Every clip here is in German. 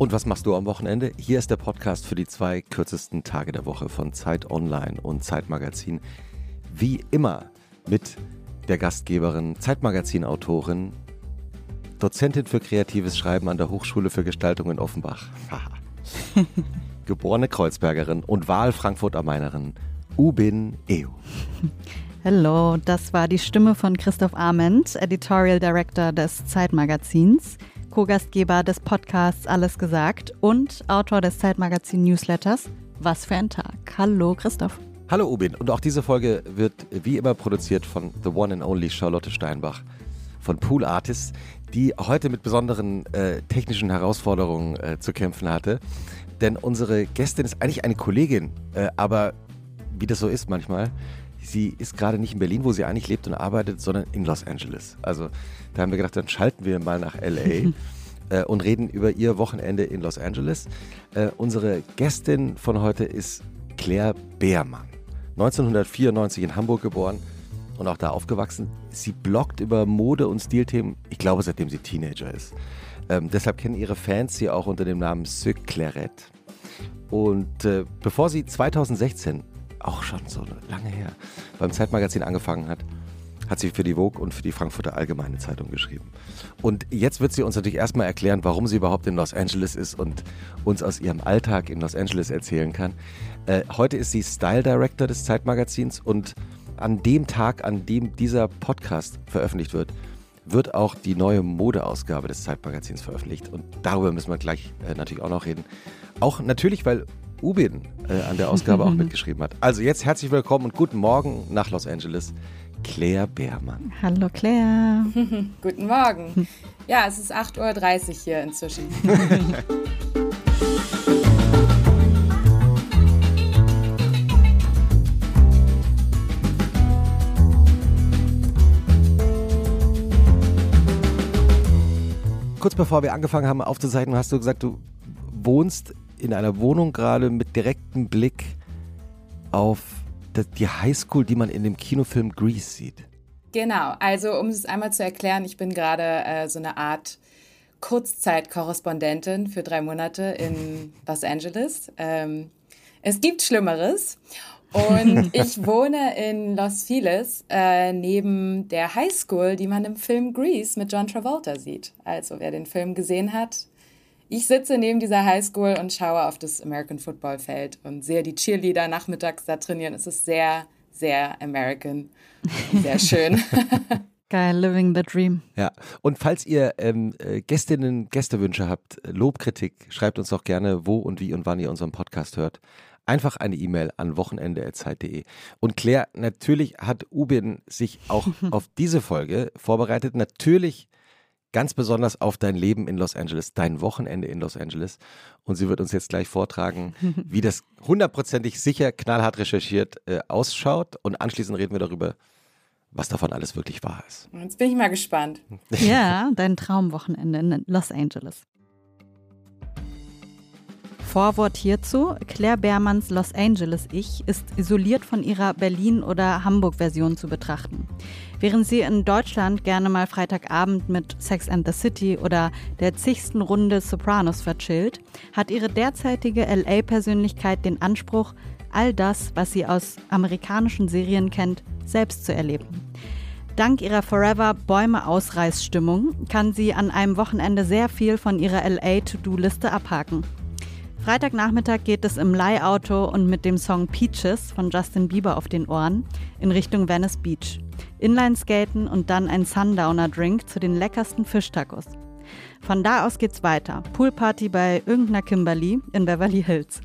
Und was machst du am Wochenende? Hier ist der Podcast für die zwei kürzesten Tage der Woche von Zeit Online und Zeitmagazin. Wie immer mit der Gastgeberin, Zeitmagazin-Autorin, Dozentin für kreatives Schreiben an der Hochschule für Gestaltung in Offenbach. Geborene Kreuzbergerin und Wahl-Frankfurt am Mainerin, Ubin Eo. Hallo, das war die Stimme von Christoph Arment, Editorial Director des Zeitmagazins. Co-Gastgeber des Podcasts Alles gesagt und Autor des Zeitmagazin-Newsletters Was für ein Tag. Hallo Christoph. Hallo Ubin und auch diese Folge wird wie immer produziert von The One and Only Charlotte Steinbach von Pool Artists, die heute mit besonderen äh, technischen Herausforderungen äh, zu kämpfen hatte. Denn unsere Gästin ist eigentlich eine Kollegin, äh, aber wie das so ist manchmal, sie ist gerade nicht in Berlin, wo sie eigentlich lebt und arbeitet, sondern in Los Angeles. Also da haben wir gedacht, dann schalten wir mal nach LA äh, und reden über ihr Wochenende in Los Angeles. Äh, unsere Gästin von heute ist Claire Beermann. 1994 in Hamburg geboren und auch da aufgewachsen. Sie bloggt über Mode und Stilthemen, ich glaube, seitdem sie Teenager ist. Ähm, deshalb kennen ihre Fans sie auch unter dem Namen Sue Clairette. Und äh, bevor sie 2016, auch schon so lange her, beim Zeitmagazin angefangen hat, hat sie für die Vogue und für die Frankfurter Allgemeine Zeitung geschrieben. Und jetzt wird sie uns natürlich erstmal erklären, warum sie überhaupt in Los Angeles ist und uns aus ihrem Alltag in Los Angeles erzählen kann. Äh, heute ist sie Style Director des Zeitmagazins und an dem Tag, an dem dieser Podcast veröffentlicht wird, wird auch die neue Modeausgabe des Zeitmagazins veröffentlicht. Und darüber müssen wir gleich äh, natürlich auch noch reden. Auch natürlich, weil Ubin äh, an der Ausgabe auch mitgeschrieben hat. Also jetzt herzlich willkommen und guten Morgen nach Los Angeles. Claire Beermann. Hallo Claire. Guten Morgen. Ja, es ist 8.30 Uhr hier inzwischen. Kurz bevor wir angefangen haben aufzuzeichnen, hast du gesagt, du wohnst in einer Wohnung gerade mit direktem Blick auf die Highschool, die man in dem Kinofilm Grease sieht. Genau, also um es einmal zu erklären, ich bin gerade äh, so eine Art Kurzzeitkorrespondentin für drei Monate in Los Angeles. Ähm, es gibt Schlimmeres. Und ich wohne in Los Feliz äh, neben der Highschool, die man im Film Grease mit John Travolta sieht. Also wer den Film gesehen hat, ich sitze neben dieser Highschool und schaue auf das American Football Feld und sehe die Cheerleader nachmittags da trainieren. Es ist sehr, sehr American. Sehr schön. Geil, living the dream. Ja, und falls ihr ähm, äh, Gästinnen, Gästewünsche habt, Lobkritik, schreibt uns doch gerne, wo und wie und wann ihr unseren Podcast hört. Einfach eine E-Mail an wochenende.zeit.de. Und Claire, natürlich hat Ubin sich auch auf diese Folge vorbereitet. Natürlich ganz besonders auf dein Leben in Los Angeles, dein Wochenende in Los Angeles. Und sie wird uns jetzt gleich vortragen, wie das hundertprozentig sicher, knallhart recherchiert äh, ausschaut. Und anschließend reden wir darüber, was davon alles wirklich wahr ist. Jetzt bin ich mal gespannt. Ja, dein Traumwochenende in Los Angeles. Vorwort hierzu: Claire Beermanns Los Angeles-Ich ist isoliert von ihrer Berlin- oder Hamburg-Version zu betrachten. Während sie in Deutschland gerne mal Freitagabend mit Sex and the City oder der zigsten Runde Sopranos verchillt, hat ihre derzeitige LA-Persönlichkeit den Anspruch, all das, was sie aus amerikanischen Serien kennt, selbst zu erleben. Dank ihrer Forever Bäume-Ausreißstimmung kann sie an einem Wochenende sehr viel von ihrer LA-To-Do-Liste abhaken. Freitagnachmittag geht es im Leihauto und mit dem Song Peaches von Justin Bieber auf den Ohren in Richtung Venice Beach. Inlineskaten und dann ein Sundowner-Drink zu den leckersten Fischtacos. Von da aus geht's weiter. Poolparty bei irgendeiner Kimberly in Beverly Hills.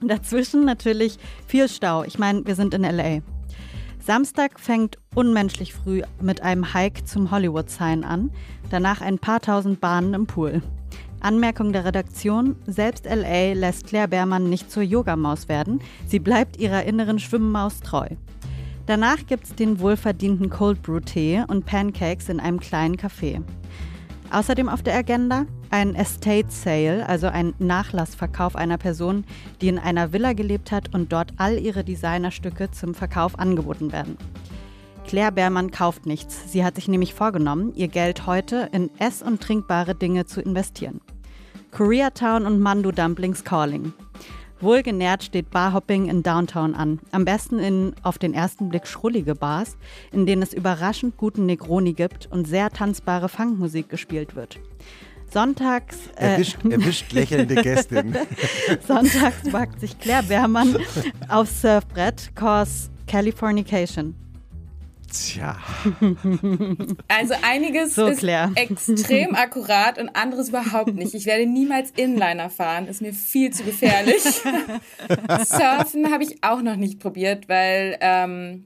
Dazwischen natürlich viel Stau. Ich meine, wir sind in LA. Samstag fängt unmenschlich früh mit einem Hike zum Hollywood Sign an, danach ein paar tausend Bahnen im Pool. Anmerkung der Redaktion: Selbst LA lässt Claire Beermann nicht zur Yogamaus werden. Sie bleibt ihrer inneren Schwimmmaus treu. Danach gibt's den wohlverdienten Cold Brew Tee und Pancakes in einem kleinen Café. Außerdem auf der Agenda ein Estate Sale, also ein Nachlassverkauf einer Person, die in einer Villa gelebt hat und dort all ihre Designerstücke zum Verkauf angeboten werden. Claire Beermann kauft nichts. Sie hat sich nämlich vorgenommen, ihr Geld heute in ess- und trinkbare Dinge zu investieren. Koreatown und Mandu Dumplings Calling. Wohlgenährt steht Barhopping in Downtown an. Am besten in auf den ersten Blick schrullige Bars, in denen es überraschend guten Negroni gibt und sehr tanzbare Funkmusik gespielt wird. Sonntags. Äh, erwischt, erwischt lächelnde Gästin. Sonntags wagt sich Claire Beermann aufs Surfbrett, cause Californication. Tja. Also einiges so, ist extrem akkurat und anderes überhaupt nicht. Ich werde niemals Inliner fahren, ist mir viel zu gefährlich. Surfen habe ich auch noch nicht probiert, weil ähm,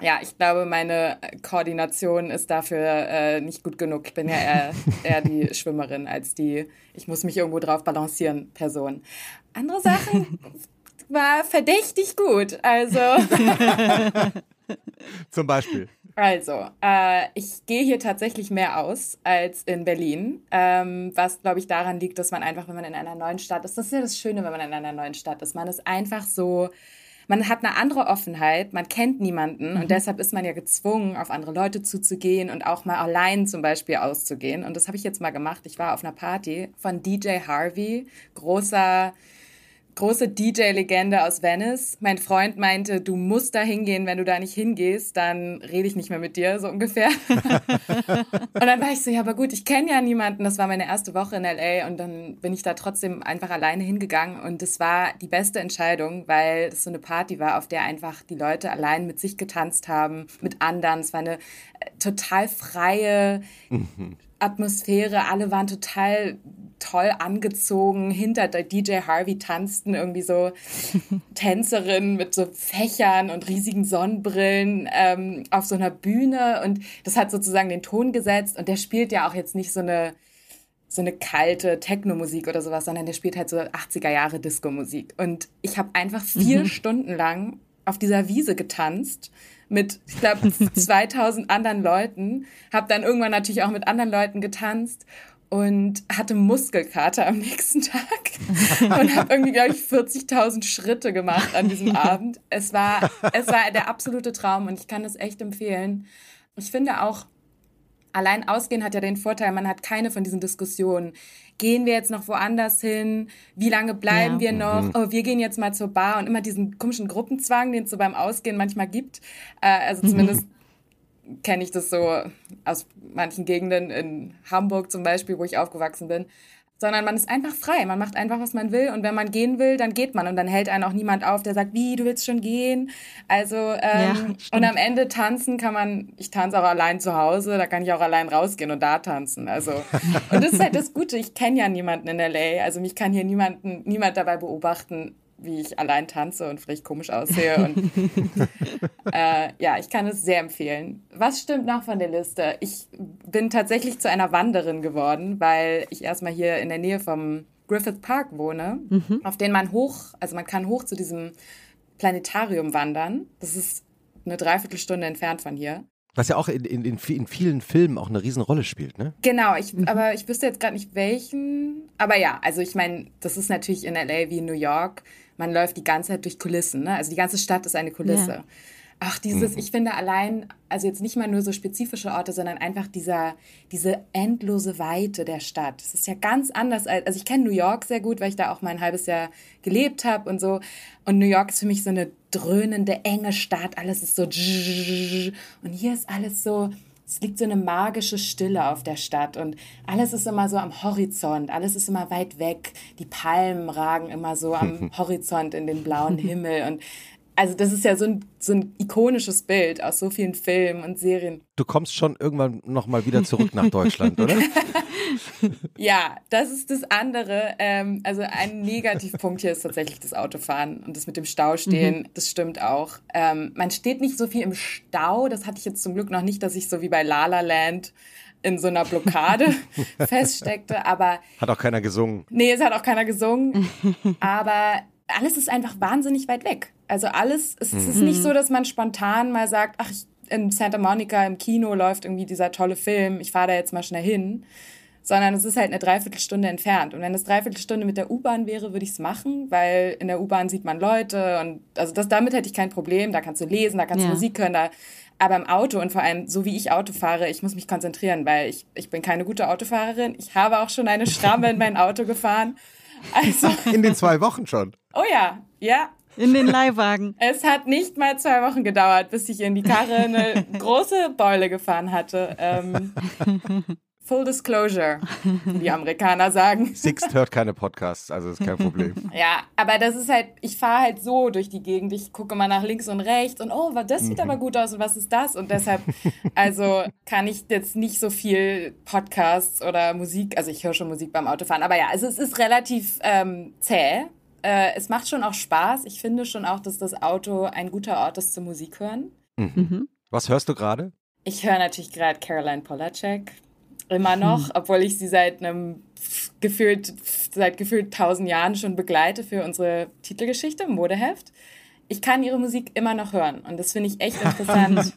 ja, ich glaube, meine Koordination ist dafür äh, nicht gut genug. Ich bin ja eher, eher die Schwimmerin als die, ich muss mich irgendwo drauf balancieren, Person. Andere Sachen war verdächtig gut. Also. Zum Beispiel. Also, äh, ich gehe hier tatsächlich mehr aus als in Berlin, ähm, was, glaube ich, daran liegt, dass man einfach, wenn man in einer neuen Stadt ist, das ist ja das Schöne, wenn man in einer neuen Stadt ist, man ist einfach so, man hat eine andere Offenheit, man kennt niemanden mhm. und deshalb ist man ja gezwungen, auf andere Leute zuzugehen und auch mal allein zum Beispiel auszugehen. Und das habe ich jetzt mal gemacht. Ich war auf einer Party von DJ Harvey, großer große DJ-Legende aus Venice. Mein Freund meinte, du musst da hingehen, wenn du da nicht hingehst, dann rede ich nicht mehr mit dir, so ungefähr. und dann war ich so, ja, aber gut, ich kenne ja niemanden. Das war meine erste Woche in LA und dann bin ich da trotzdem einfach alleine hingegangen und das war die beste Entscheidung, weil es so eine Party war, auf der einfach die Leute allein mit sich getanzt haben, mit anderen. Es war eine äh, total freie mhm. Atmosphäre. Alle waren total toll angezogen. Hinter der DJ Harvey tanzten irgendwie so Tänzerinnen mit so Fächern und riesigen Sonnenbrillen ähm, auf so einer Bühne. Und das hat sozusagen den Ton gesetzt. Und der spielt ja auch jetzt nicht so eine so eine kalte Techno-Musik oder sowas, sondern der spielt halt so 80er Jahre Disco-Musik. Und ich habe einfach vier mhm. Stunden lang auf dieser Wiese getanzt mit, ich glaube, 2000 anderen Leuten. Habe dann irgendwann natürlich auch mit anderen Leuten getanzt und hatte Muskelkater am nächsten Tag und habe irgendwie, glaube ich, 40.000 Schritte gemacht an diesem Abend. Es war, es war der absolute Traum und ich kann es echt empfehlen. Ich finde auch, allein ausgehen hat ja den Vorteil, man hat keine von diesen Diskussionen. Gehen wir jetzt noch woanders hin? Wie lange bleiben ja. wir noch? Mhm. Oh, wir gehen jetzt mal zur Bar und immer diesen komischen Gruppenzwang, den es so beim Ausgehen manchmal gibt. Äh, also zumindest kenne ich das so aus manchen Gegenden in Hamburg zum Beispiel, wo ich aufgewachsen bin. Sondern man ist einfach frei. Man macht einfach, was man will. Und wenn man gehen will, dann geht man. Und dann hält einen auch niemand auf, der sagt, wie, du willst schon gehen. Also, ähm, ja, und am Ende tanzen kann man, ich tanze auch allein zu Hause, da kann ich auch allein rausgehen und da tanzen. Also, und das ist halt das Gute. Ich kenne ja niemanden in LA. Also mich kann hier niemanden, niemand dabei beobachten, wie ich allein tanze und vielleicht komisch aussehe. Und äh, ja, ich kann es sehr empfehlen. Was stimmt noch von der Liste? Ich bin tatsächlich zu einer Wanderin geworden, weil ich erstmal hier in der Nähe vom Griffith Park wohne, mhm. auf den man hoch, also man kann hoch zu diesem Planetarium wandern. Das ist eine Dreiviertelstunde entfernt von hier. Was ja auch in, in, in, vielen Filmen auch eine Riesenrolle spielt, ne? Genau, ich, mhm. aber ich wüsste jetzt gerade nicht welchen. Aber ja, also ich meine, das ist natürlich in LA wie in New York man läuft die ganze Zeit durch Kulissen. Ne? Also die ganze Stadt ist eine Kulisse. Ja. Ach, dieses, mhm. ich finde allein, also jetzt nicht mal nur so spezifische Orte, sondern einfach dieser, diese endlose Weite der Stadt. Das ist ja ganz anders als, also ich kenne New York sehr gut, weil ich da auch mal ein halbes Jahr gelebt habe und so. Und New York ist für mich so eine dröhnende, enge Stadt. Alles ist so, und hier ist alles so, es liegt so eine magische Stille auf der Stadt und alles ist immer so am Horizont, alles ist immer weit weg. Die Palmen ragen immer so am Horizont in den blauen Himmel und also das ist ja so ein, so ein ikonisches Bild aus so vielen Filmen und Serien. Du kommst schon irgendwann nochmal wieder zurück nach Deutschland, oder? ja, das ist das andere. Ähm, also ein Negativpunkt hier ist tatsächlich das Autofahren und das mit dem Stau stehen. Mhm. Das stimmt auch. Ähm, man steht nicht so viel im Stau. Das hatte ich jetzt zum Glück noch nicht, dass ich so wie bei La La Land in so einer Blockade feststeckte, aber... Hat auch keiner gesungen. Nee, es hat auch keiner gesungen, aber alles ist einfach wahnsinnig weit weg. Also alles, es, mhm. ist nicht so, dass man spontan mal sagt, ach, in Santa Monica im Kino läuft irgendwie dieser tolle Film, ich fahre da jetzt mal schnell hin. Sondern es ist halt eine Dreiviertelstunde entfernt. Und wenn es Dreiviertelstunde mit der U-Bahn wäre, würde ich es machen, weil in der U-Bahn sieht man Leute und also das, damit hätte ich kein Problem. Da kannst du lesen, da kannst ja. du Musik hören, da Aber im Auto und vor allem so wie ich Auto fahre, ich muss mich konzentrieren, weil ich, ich bin keine gute Autofahrerin. Ich habe auch schon eine Schramme in mein Auto gefahren. Also, in den zwei Wochen schon. Oh ja, ja. In den Leihwagen. Es hat nicht mal zwei Wochen gedauert, bis ich in die Karre eine große Beule gefahren hatte. Ähm, Full Disclosure, wie die Amerikaner sagen. Sixt hört keine Podcasts, also ist kein Problem. Ja, aber das ist halt, ich fahre halt so durch die Gegend. Ich gucke mal nach links und rechts und oh, das sieht mhm. aber gut aus und was ist das? Und deshalb, also kann ich jetzt nicht so viel Podcasts oder Musik, also ich höre schon Musik beim Autofahren, aber ja, also es ist relativ ähm, zäh. Äh, es macht schon auch Spaß. Ich finde schon auch, dass das Auto ein guter Ort ist zum Musik hören. Mhm. Mhm. Was hörst du gerade? Ich höre natürlich gerade Caroline Polacek immer noch, hm. obwohl ich sie seit einem gefühlt, seit gefühlt tausend Jahren schon begleite für unsere Titelgeschichte, Modeheft. Ich kann ihre Musik immer noch hören und das finde ich echt interessant,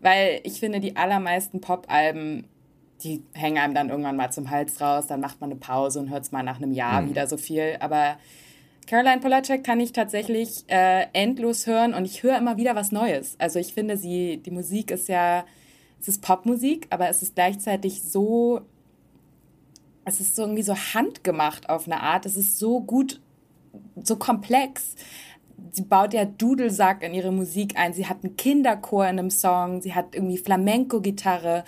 weil ich finde, die allermeisten Pop-Alben, die hängen einem dann irgendwann mal zum Hals raus, dann macht man eine Pause und hört es mal nach einem Jahr mhm. wieder so viel, aber Caroline Polacek kann ich tatsächlich äh, endlos hören und ich höre immer wieder was Neues. Also ich finde, sie, die Musik ist ja es ist Popmusik, aber es ist gleichzeitig so, es ist so irgendwie so handgemacht auf eine Art. Es ist so gut, so komplex. Sie baut ja Dudelsack in ihre Musik ein. Sie hat einen Kinderchor in einem Song. Sie hat irgendwie Flamenco-Gitarre.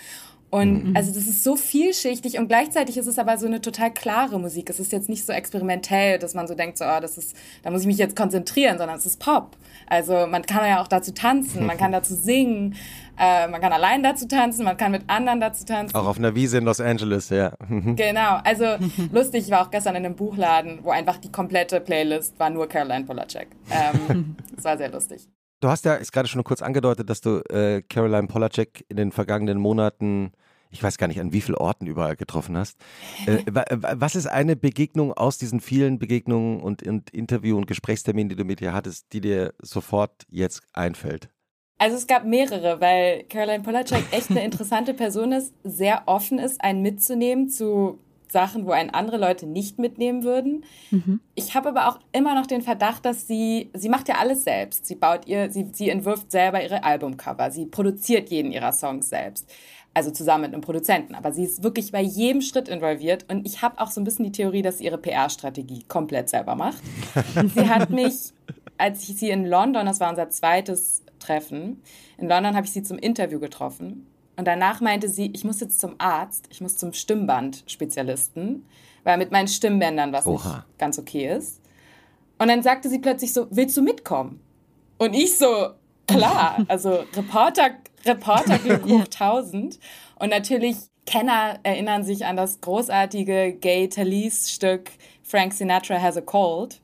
Und mhm. also das ist so vielschichtig und gleichzeitig ist es aber so eine total klare Musik. Es ist jetzt nicht so experimentell, dass man so denkt, so, oh, das ist, da muss ich mich jetzt konzentrieren, sondern es ist Pop. Also man kann ja auch dazu tanzen, man kann dazu singen. Äh, man kann allein dazu tanzen, man kann mit anderen dazu tanzen. Auch auf einer Wiese in Los Angeles, ja. genau. Also lustig, ich war auch gestern in einem Buchladen, wo einfach die komplette Playlist war nur Caroline Polacek. Ähm, das war sehr lustig. Du hast ja ist gerade schon kurz angedeutet, dass du äh, Caroline Polacek in den vergangenen Monaten ich weiß gar nicht, an wie vielen Orten überall getroffen hast. Äh, was ist eine Begegnung aus diesen vielen Begegnungen und, und Interview- und Gesprächsterminen, die du mit ihr hattest, die dir sofort jetzt einfällt? Also es gab mehrere, weil Caroline Polacek echt eine interessante Person ist, sehr offen ist, einen mitzunehmen zu Sachen, wo einen andere Leute nicht mitnehmen würden. Mhm. Ich habe aber auch immer noch den Verdacht, dass sie, sie macht ja alles selbst. Sie baut ihr, sie, sie entwirft selber ihre Albumcover, sie produziert jeden ihrer Songs selbst. Also zusammen mit einem Produzenten. Aber sie ist wirklich bei jedem Schritt involviert. Und ich habe auch so ein bisschen die Theorie, dass sie ihre PR-Strategie komplett selber macht. sie hat mich, als ich sie in London, das war unser zweites treffen. In London habe ich sie zum Interview getroffen. Und danach meinte sie, ich muss jetzt zum Arzt, ich muss zum Stimmband-Spezialisten, weil mit meinen Stimmbändern was Oha. nicht ganz okay ist. Und dann sagte sie plötzlich so, willst du mitkommen? Und ich so, klar, also Reporter, Reporter Glück hoch 1000. Und natürlich Kenner erinnern sich an das großartige Gay Talese Stück Frank Sinatra Has a Cold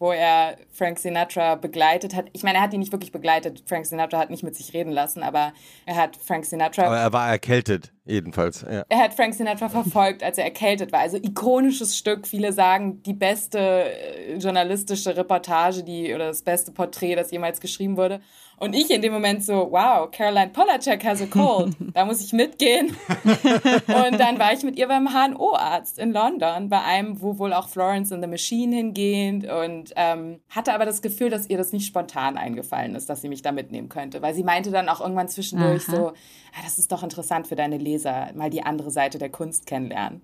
wo er Frank Sinatra begleitet hat. Ich meine, er hat ihn nicht wirklich begleitet. Frank Sinatra hat nicht mit sich reden lassen, aber er hat Frank Sinatra. Aber er war erkältet, jedenfalls. Ja. Er hat Frank Sinatra verfolgt, als er erkältet war. Also ikonisches Stück. Viele sagen, die beste äh, journalistische Reportage, die oder das beste Porträt, das jemals geschrieben wurde. Und ich in dem Moment so, wow, Caroline Polacek has a cold. Da muss ich mitgehen. und dann war ich mit ihr beim HNO-Arzt in London, bei einem, wo wohl auch Florence in the Machine hingeht und ähm, hatte aber das Gefühl, dass ihr das nicht spontan eingefallen ist, dass sie mich da mitnehmen könnte. Weil sie meinte dann auch irgendwann zwischendurch Aha. so, ah, das ist doch interessant für deine Leser, mal die andere Seite der Kunst kennenlernen.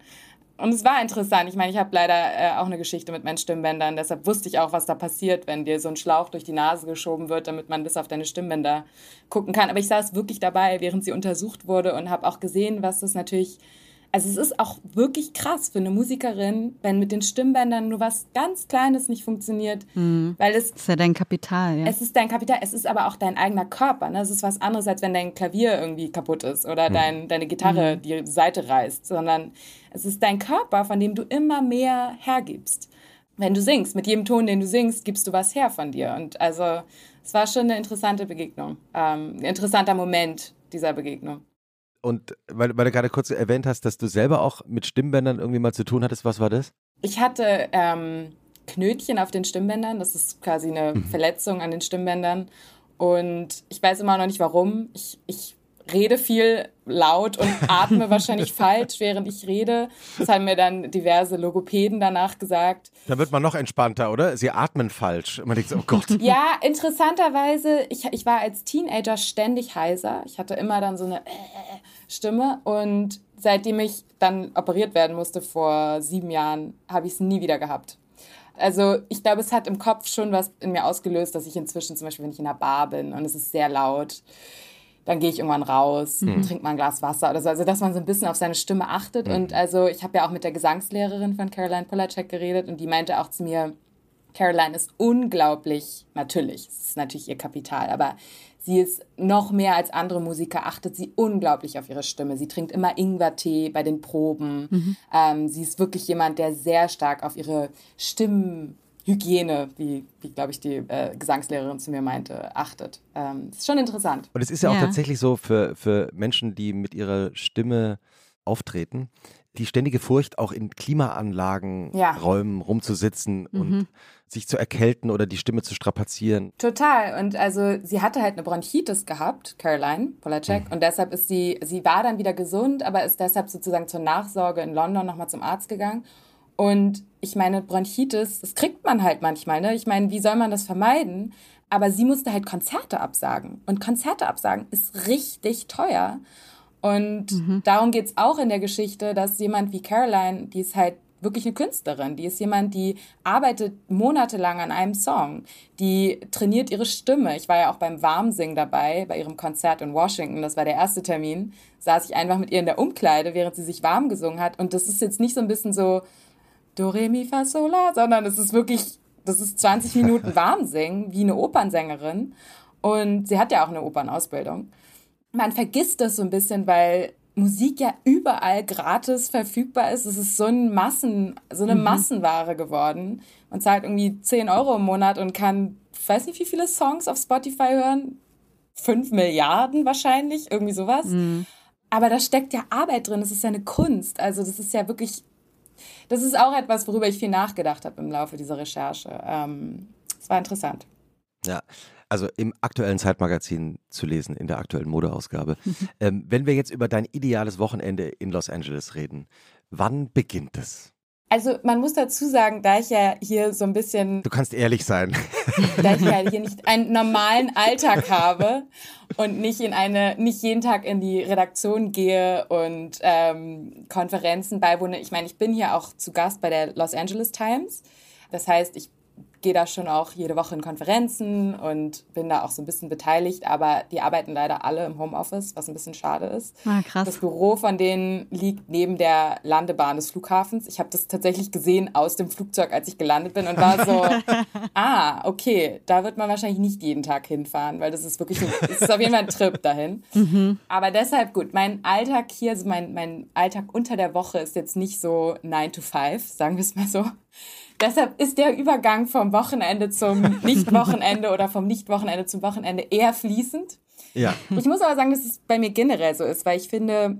Und es war interessant. Ich meine, ich habe leider äh, auch eine Geschichte mit meinen Stimmbändern. Deshalb wusste ich auch, was da passiert, wenn dir so ein Schlauch durch die Nase geschoben wird, damit man bis auf deine Stimmbänder gucken kann. Aber ich saß wirklich dabei, während sie untersucht wurde und habe auch gesehen, was das natürlich also es ist auch wirklich krass für eine Musikerin, wenn mit den Stimmbändern nur was ganz Kleines nicht funktioniert, mhm. weil es das ist ja dein Kapital. Ja. Es ist dein Kapital, es ist aber auch dein eigener Körper. Ne? Es ist was anderes, als wenn dein Klavier irgendwie kaputt ist oder mhm. dein, deine Gitarre mhm. die Seite reißt, sondern es ist dein Körper, von dem du immer mehr hergibst. Wenn du singst, mit jedem Ton, den du singst, gibst du was her von dir. Und also es war schon eine interessante Begegnung, ähm, ein interessanter Moment dieser Begegnung. Und weil, weil, du gerade kurz erwähnt hast, dass du selber auch mit Stimmbändern irgendwie mal zu tun hattest, was war das? Ich hatte ähm, Knötchen auf den Stimmbändern. Das ist quasi eine mhm. Verletzung an den Stimmbändern. Und ich weiß immer noch nicht warum. Ich, ich rede viel laut und atme wahrscheinlich falsch, während ich rede. Das haben mir dann diverse Logopäden danach gesagt. Da wird man noch entspannter, oder? Sie atmen falsch. Man denkt so, oh Gott. Ja, interessanterweise, ich, ich war als Teenager ständig heiser. Ich hatte immer dann so eine äh, Stimme und seitdem ich dann operiert werden musste vor sieben Jahren, habe ich es nie wieder gehabt. Also ich glaube, es hat im Kopf schon was in mir ausgelöst, dass ich inzwischen zum Beispiel, wenn ich in einer Bar bin und es ist sehr laut, dann gehe ich irgendwann raus, mhm. trinke mal ein Glas Wasser oder so. Also, dass man so ein bisschen auf seine Stimme achtet. Mhm. Und also, ich habe ja auch mit der Gesangslehrerin von Caroline Polacek geredet und die meinte auch zu mir, Caroline ist unglaublich, natürlich, es ist natürlich ihr Kapital, aber sie ist noch mehr als andere Musiker, achtet sie unglaublich auf ihre Stimme. Sie trinkt immer Ingwertee bei den Proben. Mhm. Ähm, sie ist wirklich jemand, der sehr stark auf ihre Stimmen Hygiene, wie, wie glaube ich, die äh, Gesangslehrerin zu mir meinte, achtet. Ähm, ist schon interessant. Und es ist ja, ja auch tatsächlich so für, für Menschen, die mit ihrer Stimme auftreten, die ständige Furcht, auch in Klimaanlagen, ja. Räumen rumzusitzen mhm. und sich zu erkälten oder die Stimme zu strapazieren. Total. Und also sie hatte halt eine Bronchitis gehabt, Caroline Polacek, mhm. und deshalb ist sie, sie war dann wieder gesund, aber ist deshalb sozusagen zur Nachsorge in London nochmal zum Arzt gegangen und ich meine, Bronchitis, das kriegt man halt manchmal. Ne? Ich meine, wie soll man das vermeiden? Aber sie musste halt Konzerte absagen. Und Konzerte absagen ist richtig teuer. Und mhm. darum geht's auch in der Geschichte, dass jemand wie Caroline, die ist halt wirklich eine Künstlerin. Die ist jemand, die arbeitet monatelang an einem Song. Die trainiert ihre Stimme. Ich war ja auch beim Warmsingen dabei, bei ihrem Konzert in Washington. Das war der erste Termin. Saß ich einfach mit ihr in der Umkleide, während sie sich warm gesungen hat. Und das ist jetzt nicht so ein bisschen so, Do, Re, Mi, Fa, Sol, La, sondern es ist wirklich, das ist 20 Minuten warm singen, wie eine Opernsängerin. Und sie hat ja auch eine Opernausbildung. Man vergisst das so ein bisschen, weil Musik ja überall gratis verfügbar ist. Es ist so, ein Massen, so eine mhm. Massenware geworden. Man zahlt irgendwie 10 Euro im Monat und kann, ich weiß nicht, wie viele Songs auf Spotify hören. 5 Milliarden wahrscheinlich, irgendwie sowas. Mhm. Aber da steckt ja Arbeit drin. Es ist ja eine Kunst. Also das ist ja wirklich das ist auch etwas, worüber ich viel nachgedacht habe im Laufe dieser Recherche. Ähm, es war interessant. Ja, also im aktuellen Zeitmagazin zu lesen, in der aktuellen Modeausgabe. ähm, wenn wir jetzt über dein ideales Wochenende in Los Angeles reden, wann beginnt es? Also man muss dazu sagen, da ich ja hier so ein bisschen. Du kannst ehrlich sein. Da ich ja hier nicht einen normalen Alltag habe und nicht in eine, nicht jeden Tag in die Redaktion gehe und ähm, Konferenzen beiwohne. Ich meine, ich bin hier auch zu Gast bei der Los Angeles Times. Das heißt, ich gehe da schon auch jede Woche in Konferenzen und bin da auch so ein bisschen beteiligt, aber die arbeiten leider alle im Homeoffice, was ein bisschen schade ist. Ah, krass. Das Büro von denen liegt neben der Landebahn des Flughafens. Ich habe das tatsächlich gesehen aus dem Flugzeug, als ich gelandet bin und war so, ah, okay, da wird man wahrscheinlich nicht jeden Tag hinfahren, weil das ist wirklich, ein, das ist auf jeden Fall ein Trip dahin. Mhm. Aber deshalb gut, mein Alltag hier, also mein, mein Alltag unter der Woche ist jetzt nicht so 9 to 5, sagen wir es mal so. Deshalb ist der Übergang vom Wochenende zum Nicht-Wochenende oder vom Nicht-Wochenende zum Wochenende eher fließend. Ja. Ich muss aber sagen, dass es bei mir generell so ist, weil ich finde,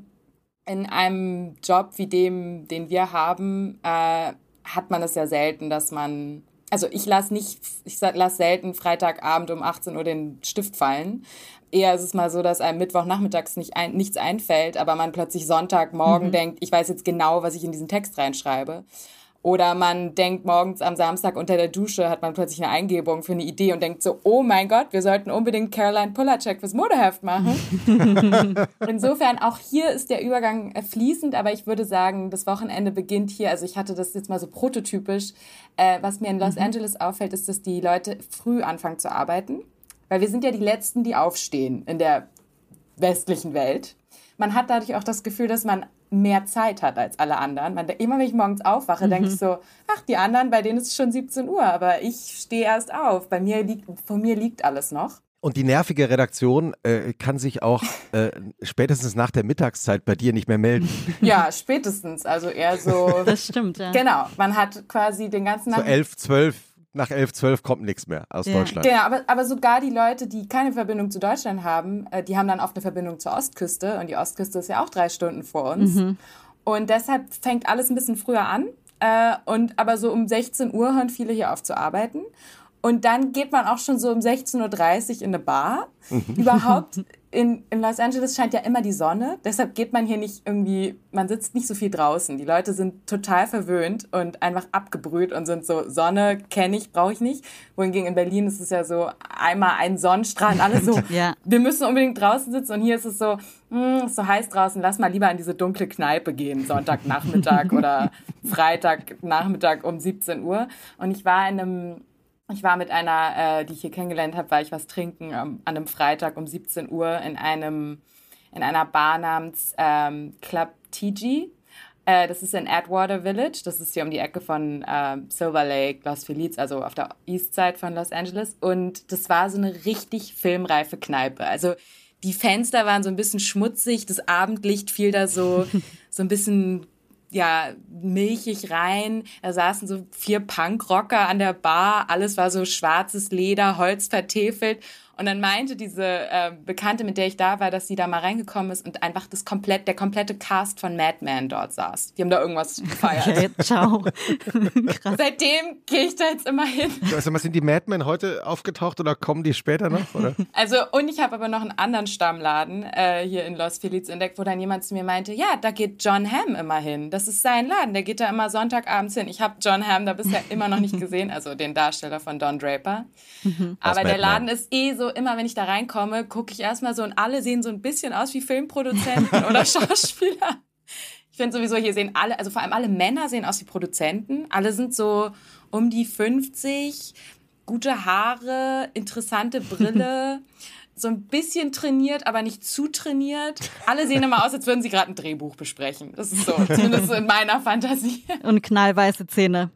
in einem Job wie dem, den wir haben, äh, hat man es ja selten, dass man also ich lasse nicht, ich lasse selten Freitagabend um 18 Uhr den Stift fallen. Eher ist es mal so, dass einem Mittwochnachmittags nicht ein, nichts einfällt, aber man plötzlich Sonntagmorgen mhm. denkt, ich weiß jetzt genau, was ich in diesen Text reinschreibe. Oder man denkt morgens am Samstag unter der Dusche, hat man plötzlich eine Eingebung für eine Idee und denkt so, oh mein Gott, wir sollten unbedingt Caroline Pullercheck fürs Modeheft machen. Insofern, auch hier ist der Übergang fließend, aber ich würde sagen, das Wochenende beginnt hier. Also ich hatte das jetzt mal so prototypisch. Äh, was mir in Los mhm. Angeles auffällt, ist, dass die Leute früh anfangen zu arbeiten. Weil wir sind ja die Letzten, die aufstehen in der westlichen Welt. Man hat dadurch auch das Gefühl, dass man mehr Zeit hat als alle anderen. Man, immer wenn ich morgens aufwache, mhm. denke ich so, ach, die anderen, bei denen ist es schon 17 Uhr, aber ich stehe erst auf. Bei mir liegt, vor mir liegt alles noch. Und die nervige Redaktion äh, kann sich auch äh, spätestens nach der Mittagszeit bei dir nicht mehr melden. Ja, spätestens. Also eher so. Das stimmt, ja. Genau. Man hat quasi den ganzen Tag. So elf, zwölf nach 11, 12 kommt nichts mehr aus ja. Deutschland. Genau, aber, aber sogar die Leute, die keine Verbindung zu Deutschland haben, äh, die haben dann oft eine Verbindung zur Ostküste und die Ostküste ist ja auch drei Stunden vor uns. Mhm. Und deshalb fängt alles ein bisschen früher an. Äh, und aber so um 16 Uhr hören viele hier auf zu arbeiten. Und dann geht man auch schon so um 16.30 Uhr in eine Bar. Mhm. Überhaupt in, in Los Angeles scheint ja immer die Sonne. Deshalb geht man hier nicht irgendwie, man sitzt nicht so viel draußen. Die Leute sind total verwöhnt und einfach abgebrüht und sind so, Sonne kenne ich, brauche ich nicht. Wohingegen in Berlin ist es ja so, einmal ein Sonnenstrahl und alle so, ja. wir müssen unbedingt draußen sitzen. Und hier ist es so, hm, ist so heiß draußen, lass mal lieber in diese dunkle Kneipe gehen, Sonntagnachmittag oder Freitagnachmittag um 17 Uhr. Und ich war in einem ich war mit einer, äh, die ich hier kennengelernt habe, weil ich was trinken ähm, an einem Freitag um 17 Uhr in einem in einer Bar namens ähm, Club TG. Äh, das ist in Atwater Village. Das ist hier um die Ecke von äh, Silver Lake, Los Feliz, also auf der East Side von Los Angeles. Und das war so eine richtig filmreife Kneipe. Also die Fenster waren so ein bisschen schmutzig, das Abendlicht fiel da so, so ein bisschen ja, milchig rein. Da saßen so vier Punkrocker an der Bar. Alles war so schwarzes Leder, Holz vertefelt. Und dann meinte diese äh, Bekannte, mit der ich da war, dass sie da mal reingekommen ist und einfach das komplett, der komplette Cast von Mad Men dort saß. Die haben da irgendwas gefeiert. Okay, ciao. Seitdem gehe ich da jetzt immer hin. Also, sind die Mad Men heute aufgetaucht oder kommen die später noch? Oder? Also, und ich habe aber noch einen anderen Stammladen äh, hier in Los Feliz entdeckt, wo dann jemand zu mir meinte, ja, da geht John Hamm immer hin. Das ist sein Laden. Der geht da immer Sonntagabends hin. Ich habe John Hamm da bisher immer noch nicht gesehen, also den Darsteller von Don Draper. Mhm. Aber der Laden ist eh so immer, wenn ich da reinkomme, gucke ich erstmal so und alle sehen so ein bisschen aus wie Filmproduzenten oder Schauspieler. Ich finde sowieso, hier sehen alle, also vor allem alle Männer sehen aus wie Produzenten. Alle sind so um die 50, gute Haare, interessante Brille. so ein bisschen trainiert, aber nicht zu trainiert. Alle sehen immer aus, als würden sie gerade ein Drehbuch besprechen. Das ist so, zumindest in meiner Fantasie. Und knallweiße Zähne.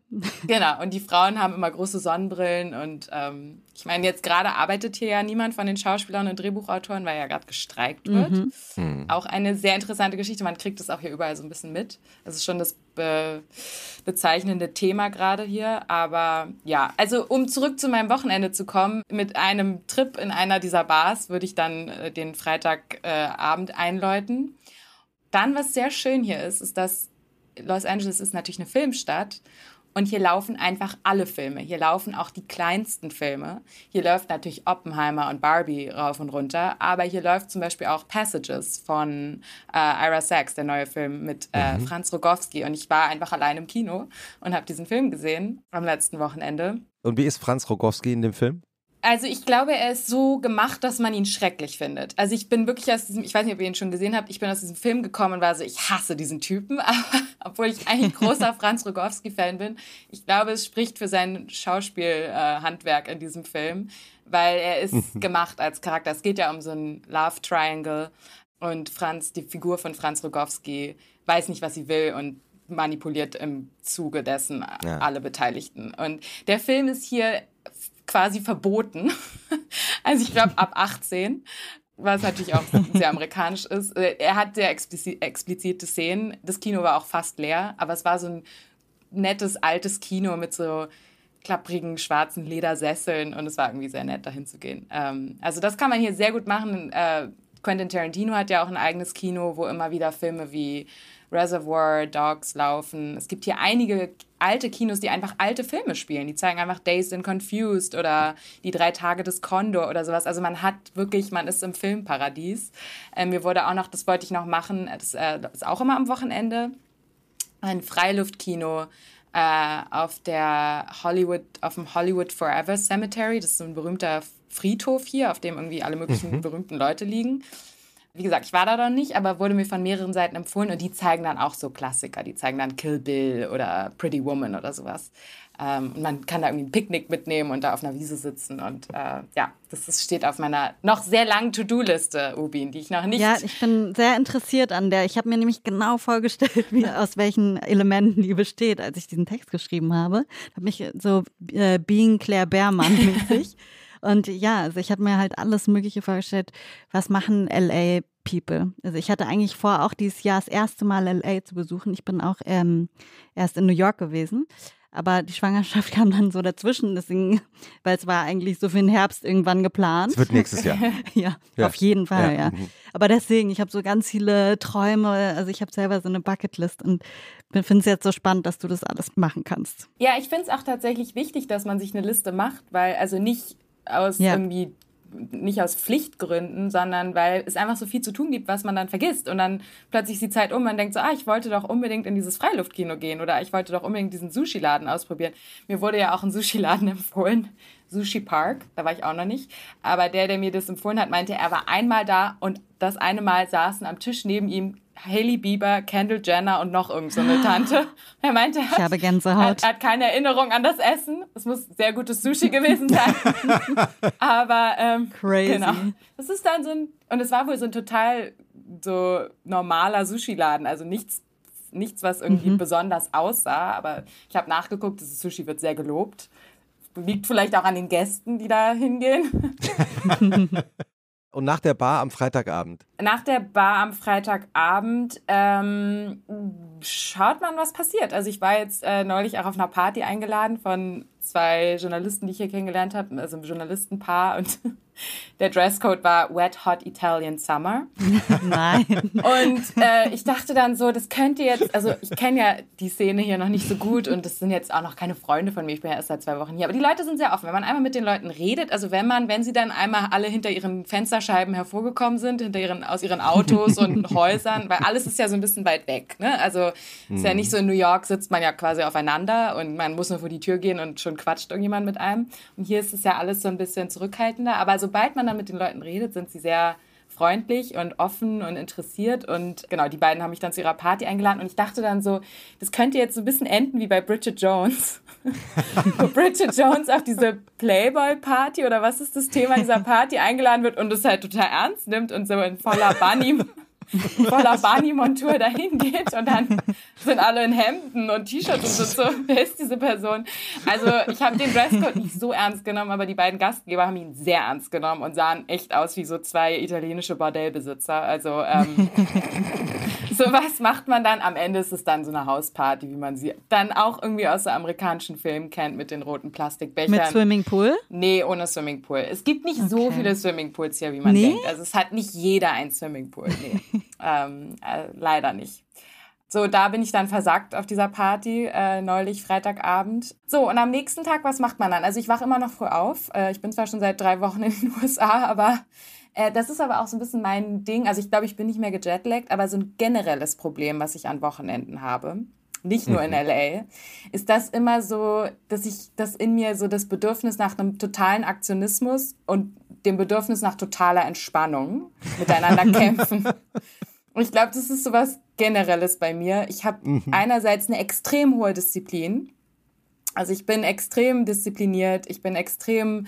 Genau, und die Frauen haben immer große Sonnenbrillen und ähm, ich meine, jetzt gerade arbeitet hier ja niemand von den Schauspielern und Drehbuchautoren, weil ja gerade gestreikt wird. Mhm. Mhm. Auch eine sehr interessante Geschichte. Man kriegt das auch hier überall so ein bisschen mit. Das ist schon das be bezeichnende Thema gerade hier. Aber ja, also um zurück zu meinem Wochenende zu kommen, mit einem Trip in einer dieser Bars würde ich dann äh, den Freitagabend äh, einläuten. Dann, was sehr schön hier ist, ist, dass Los Angeles ist natürlich eine Filmstadt und hier laufen einfach alle Filme. Hier laufen auch die kleinsten Filme. Hier läuft natürlich Oppenheimer und Barbie rauf und runter, aber hier läuft zum Beispiel auch Passages von äh, Ira Sachs, der neue Film mit äh, mhm. Franz Rogowski. Und ich war einfach allein im Kino und habe diesen Film gesehen am letzten Wochenende. Und wie ist Franz Rogowski in dem Film? Also ich glaube, er ist so gemacht, dass man ihn schrecklich findet. Also ich bin wirklich aus diesem, ich weiß nicht, ob ihr ihn schon gesehen habt, ich bin aus diesem Film gekommen und war so, ich hasse diesen Typen, aber obwohl ich eigentlich großer Franz Rogowski-Fan bin, ich glaube, es spricht für sein Schauspielhandwerk äh, in diesem Film, weil er ist gemacht als Charakter. Es geht ja um so ein Love Triangle und Franz, die Figur von Franz Rogowski, weiß nicht, was sie will und manipuliert im Zuge dessen ja. alle Beteiligten. Und der Film ist hier quasi verboten. Also ich glaube ab 18, was natürlich auch sehr amerikanisch ist. Äh, er hat sehr explizite Szenen. Das Kino war auch fast leer, aber es war so ein nettes altes Kino mit so klapprigen schwarzen Ledersesseln und es war irgendwie sehr nett, dahin zu gehen. Ähm, also das kann man hier sehr gut machen. Äh, Quentin Tarantino hat ja auch ein eigenes Kino, wo immer wieder Filme wie Reservoir Dogs laufen. Es gibt hier einige alte Kinos, die einfach alte Filme spielen. Die zeigen einfach Dazed and Confused oder die drei Tage des Condor oder sowas. Also man hat wirklich, man ist im Filmparadies. Äh, mir wurde auch noch, das wollte ich noch machen, das äh, ist auch immer am Wochenende, ein Freiluftkino äh, auf der Hollywood, auf dem Hollywood Forever Cemetery. Das ist so ein berühmter Friedhof hier, auf dem irgendwie alle möglichen mhm. berühmten Leute liegen. Wie gesagt, ich war da noch nicht, aber wurde mir von mehreren Seiten empfohlen und die zeigen dann auch so Klassiker. Die zeigen dann Kill Bill oder Pretty Woman oder sowas. Ähm, und man kann da irgendwie ein Picknick mitnehmen und da auf einer Wiese sitzen. Und äh, ja, das ist, steht auf meiner noch sehr langen To-Do-Liste, Ubin, die ich noch nicht. Ja, ich bin sehr interessiert an der. Ich habe mir nämlich genau vorgestellt, wie, aus welchen Elementen die besteht, als ich diesen Text geschrieben habe. Habe mich so äh, Being Claire Beermann mäßig. Und ja, also ich habe mir halt alles Mögliche vorgestellt, was machen LA People. Also ich hatte eigentlich vor, auch dieses Jahr das erste Mal LA zu besuchen. Ich bin auch ähm, erst in New York gewesen. Aber die Schwangerschaft kam dann so dazwischen, deswegen, weil es war eigentlich so für den Herbst irgendwann geplant. Es wird nächstes Jahr. ja, ja, auf jeden Fall, ja. ja. Mhm. Aber deswegen, ich habe so ganz viele Träume, also ich habe selber so eine Bucketlist und finde es jetzt so spannend, dass du das alles machen kannst. Ja, ich finde es auch tatsächlich wichtig, dass man sich eine Liste macht, weil also nicht aus ja. irgendwie nicht aus Pflichtgründen, sondern weil es einfach so viel zu tun gibt, was man dann vergisst. Und dann plötzlich ist die Zeit um, man denkt so, ah, ich wollte doch unbedingt in dieses Freiluftkino gehen oder ich wollte doch unbedingt diesen Sushi-Laden ausprobieren. Mir wurde ja auch ein Sushi-Laden empfohlen, Sushi Park, da war ich auch noch nicht. Aber der, der mir das empfohlen hat, meinte, er war einmal da und das eine Mal saßen am Tisch neben ihm Haley Bieber, Kendall Jenner und noch irgendeine so Tante. Er meinte, er hat, ich habe Gänsehaut. Er hat keine Erinnerung an das Essen. Es muss sehr gutes Sushi gewesen sein. Aber ähm, Crazy. Genau. Das ist dann so ein und es war wohl so ein total so normaler Sushi-Laden, also nichts nichts, was irgendwie mhm. besonders aussah. Aber ich habe nachgeguckt, das Sushi wird sehr gelobt. Liegt vielleicht auch an den Gästen, die da hingehen. Und nach der Bar am Freitagabend? Nach der Bar am Freitagabend ähm, schaut man, was passiert. Also ich war jetzt äh, neulich auch auf einer Party eingeladen von zwei Journalisten, die ich hier kennengelernt habe, also ein Journalistenpaar und der Dresscode war Wet Hot Italian Summer. Nein. Und äh, ich dachte dann so, das könnte jetzt, also ich kenne ja die Szene hier noch nicht so gut und das sind jetzt auch noch keine Freunde von mir, ich bin ja erst seit zwei Wochen hier, aber die Leute sind sehr offen. Wenn man einmal mit den Leuten redet, also wenn man, wenn sie dann einmal alle hinter ihren Fensterscheiben hervorgekommen sind, hinter ihren, aus ihren Autos und Häusern, weil alles ist ja so ein bisschen weit weg, ne? Also mhm. ist ja nicht so in New York sitzt man ja quasi aufeinander und man muss nur vor die Tür gehen und schon quatscht irgendjemand mit einem. Und hier ist es ja alles so ein bisschen zurückhaltender, aber sobald man dann mit den Leuten redet, sind sie sehr freundlich und offen und interessiert. Und genau, die beiden haben mich dann zu ihrer Party eingeladen. Und ich dachte dann so, das könnte jetzt so ein bisschen enden wie bei Bridget Jones. Wo Bridget Jones auf diese Playboy-Party oder was ist das Thema dieser Party eingeladen wird und es halt total ernst nimmt und so in voller Bunny voller Barney-Montur dahin geht und dann sind alle in Hemden und T-Shirts und so, wer ist diese Person? Also ich habe den Dresscode nicht so ernst genommen, aber die beiden Gastgeber haben ihn sehr ernst genommen und sahen echt aus wie so zwei italienische Bordellbesitzer. Also ähm, sowas macht man dann. Am Ende ist es dann so eine Hausparty, wie man sie dann auch irgendwie aus der amerikanischen Filmen kennt mit den roten Plastikbechern. Mit Swimmingpool? Nee, ohne Swimmingpool. Es gibt nicht okay. so viele Swimmingpools hier, wie man nee? denkt. Also es hat nicht jeder ein Swimmingpool. Nee. ähm, äh, leider nicht. So, da bin ich dann versagt auf dieser Party, äh, neulich Freitagabend. So, und am nächsten Tag, was macht man dann? Also ich wache immer noch früh auf. Äh, ich bin zwar schon seit drei Wochen in den USA, aber äh, das ist aber auch so ein bisschen mein Ding. Also ich glaube, ich bin nicht mehr gejetlaggt, aber so ein generelles Problem, was ich an Wochenenden habe, nicht nur in mhm. LA, ist das immer so, dass ich, dass in mir so das Bedürfnis nach einem totalen Aktionismus und dem Bedürfnis nach totaler Entspannung miteinander kämpfen. Und ich glaube, das ist so was Generelles bei mir. Ich habe mhm. einerseits eine extrem hohe Disziplin. Also ich bin extrem diszipliniert, ich bin extrem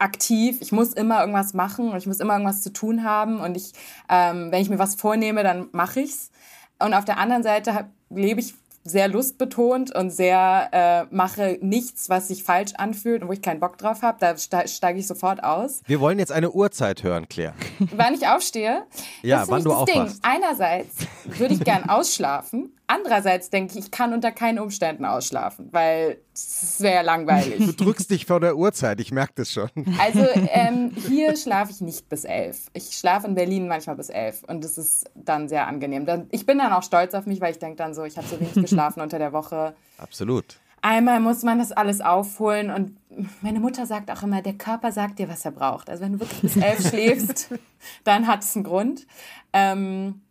aktiv, ich muss immer irgendwas machen, ich muss immer irgendwas zu tun haben und ich, ähm, wenn ich mir was vornehme, dann mache ich's. Und auf der anderen Seite lebe ich sehr lustbetont und sehr äh, mache nichts, was sich falsch anfühlt und wo ich keinen Bock drauf habe. Da steige ich sofort aus. Wir wollen jetzt eine Uhrzeit hören, Claire. Wann ich aufstehe? Ja, das wann du aufwachst. Einerseits würde ich gern ausschlafen. Andererseits denke ich, ich kann unter keinen Umständen ausschlafen, weil es wäre langweilig. Du drückst dich vor der Uhrzeit, ich merke das schon. Also ähm, hier schlafe ich nicht bis elf. Ich schlafe in Berlin manchmal bis elf und das ist dann sehr angenehm. Ich bin dann auch stolz auf mich, weil ich denke dann so, ich habe so wenig geschlafen unter der Woche. Absolut. Einmal muss man das alles aufholen und meine Mutter sagt auch immer, der Körper sagt dir, was er braucht. Also wenn du wirklich bis elf schläfst, dann hat es einen Grund. Ähm,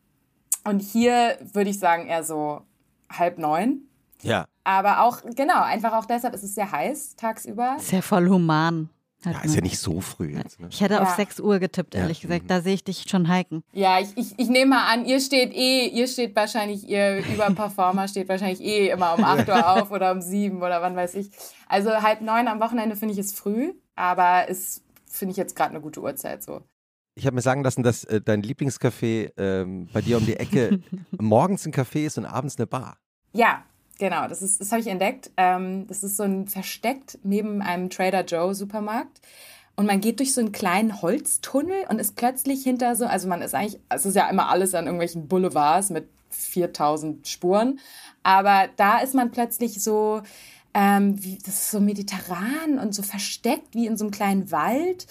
und hier würde ich sagen eher so halb neun. Ja. Aber auch, genau, einfach auch deshalb ist es sehr heiß tagsüber. Sehr voll human. Halt ja, ist ja nicht so früh jetzt. Ne? Ich hätte ja. auf 6 Uhr getippt, ehrlich ja. gesagt. Da sehe ich dich schon hiken. Ja, ich, ich, ich nehme mal an, ihr steht eh, ihr steht wahrscheinlich, ihr Überperformer steht wahrscheinlich eh immer um 8 Uhr auf oder um 7 oder wann weiß ich. Also halb neun am Wochenende finde ich es früh, aber ist, finde ich jetzt gerade eine gute Uhrzeit so. Ich habe mir sagen lassen, dass äh, dein Lieblingscafé ähm, bei dir um die Ecke morgens ein Café ist und abends eine Bar. Ja, genau. Das, das habe ich entdeckt. Ähm, das ist so ein versteckt neben einem Trader Joe Supermarkt. Und man geht durch so einen kleinen Holztunnel und ist plötzlich hinter so, also man ist eigentlich, es ist ja immer alles an irgendwelchen Boulevards mit 4000 Spuren. Aber da ist man plötzlich so Ähm, wie, das ist so mediterran und so versteckt wie in so einem kleinen Wald.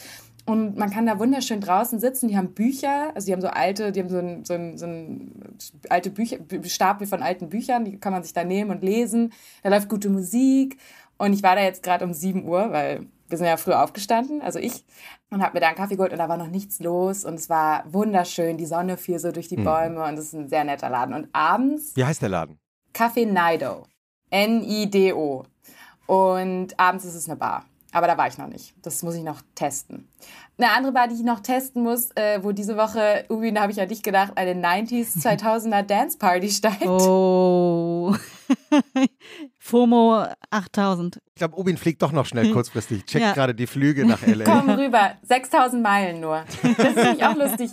Und man kann da wunderschön draußen sitzen. Die haben Bücher, also die haben so alte, die haben so ein, so ein, so ein alte Bücher, Stapel von alten Büchern, die kann man sich da nehmen und lesen. Da läuft gute Musik. Und ich war da jetzt gerade um 7 Uhr, weil wir sind ja früh aufgestanden, also ich, und habe mir da einen Kaffee geholt und da war noch nichts los und es war wunderschön. Die Sonne fiel so durch die mhm. Bäume und es ist ein sehr netter Laden. Und abends. Wie heißt der Laden? Café Nido. N-I-D-O. Und abends ist es eine Bar. Aber da war ich noch nicht. Das muss ich noch testen. Eine andere Bar, die ich noch testen muss, äh, wo diese Woche, Ubi, da habe ich ja nicht gedacht, eine 90s, 2000er Dance Party steigt. Oh. FOMO 8000. Ich glaube, Ubin fliegt doch noch schnell kurzfristig. Checkt ja. gerade die Flüge nach L.A. Komm rüber. 6000 Meilen nur. Das finde ich auch lustig.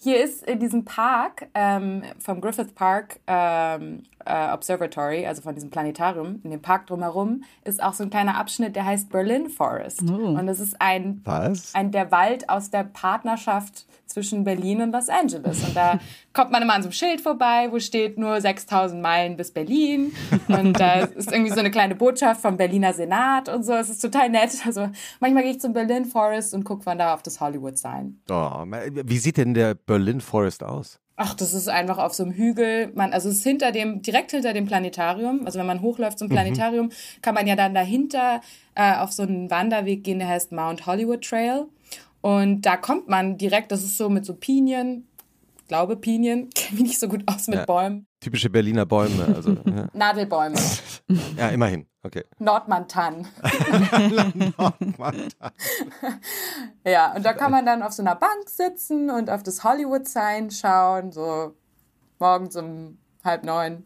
Hier ist in diesem Park, ähm, vom Griffith Park ähm, äh, Observatory, also von diesem Planetarium, in dem Park drumherum, ist auch so ein kleiner Abschnitt, der heißt Berlin Forest. Oh. Und das ist ein, Was? ein der Wald aus der Partnerschaft zwischen Berlin und Los Angeles. Und da kommt man immer an so einem Schild vorbei, wo steht nur 6000 Meilen bis Berlin. Und da ist irgendwie so eine kleine Botschaft vom Berliner Senat und so. Es ist total nett. Also manchmal gehe ich zum Berlin Forest und gucke von da auf das Hollywood-Sign. Oh, wie sieht denn der Berlin Forest aus? Ach, das ist einfach auf so einem Hügel. Man, also es ist hinter dem, direkt hinter dem Planetarium. Also wenn man hochläuft zum mhm. Planetarium, mhm. kann man ja dann dahinter äh, auf so einen Wanderweg gehen, der heißt Mount Hollywood Trail. Und da kommt man direkt, das ist so mit so Pinien, glaube Pinien, kenne mich nicht so gut aus mit ja. Bäumen. Typische Berliner Bäume, also. Ja. Nadelbäume. ja, immerhin, okay. Nordmantan. Nordmantan. ja, und da kann man dann auf so einer Bank sitzen und auf das Hollywood-Sign schauen, so morgens um halb neun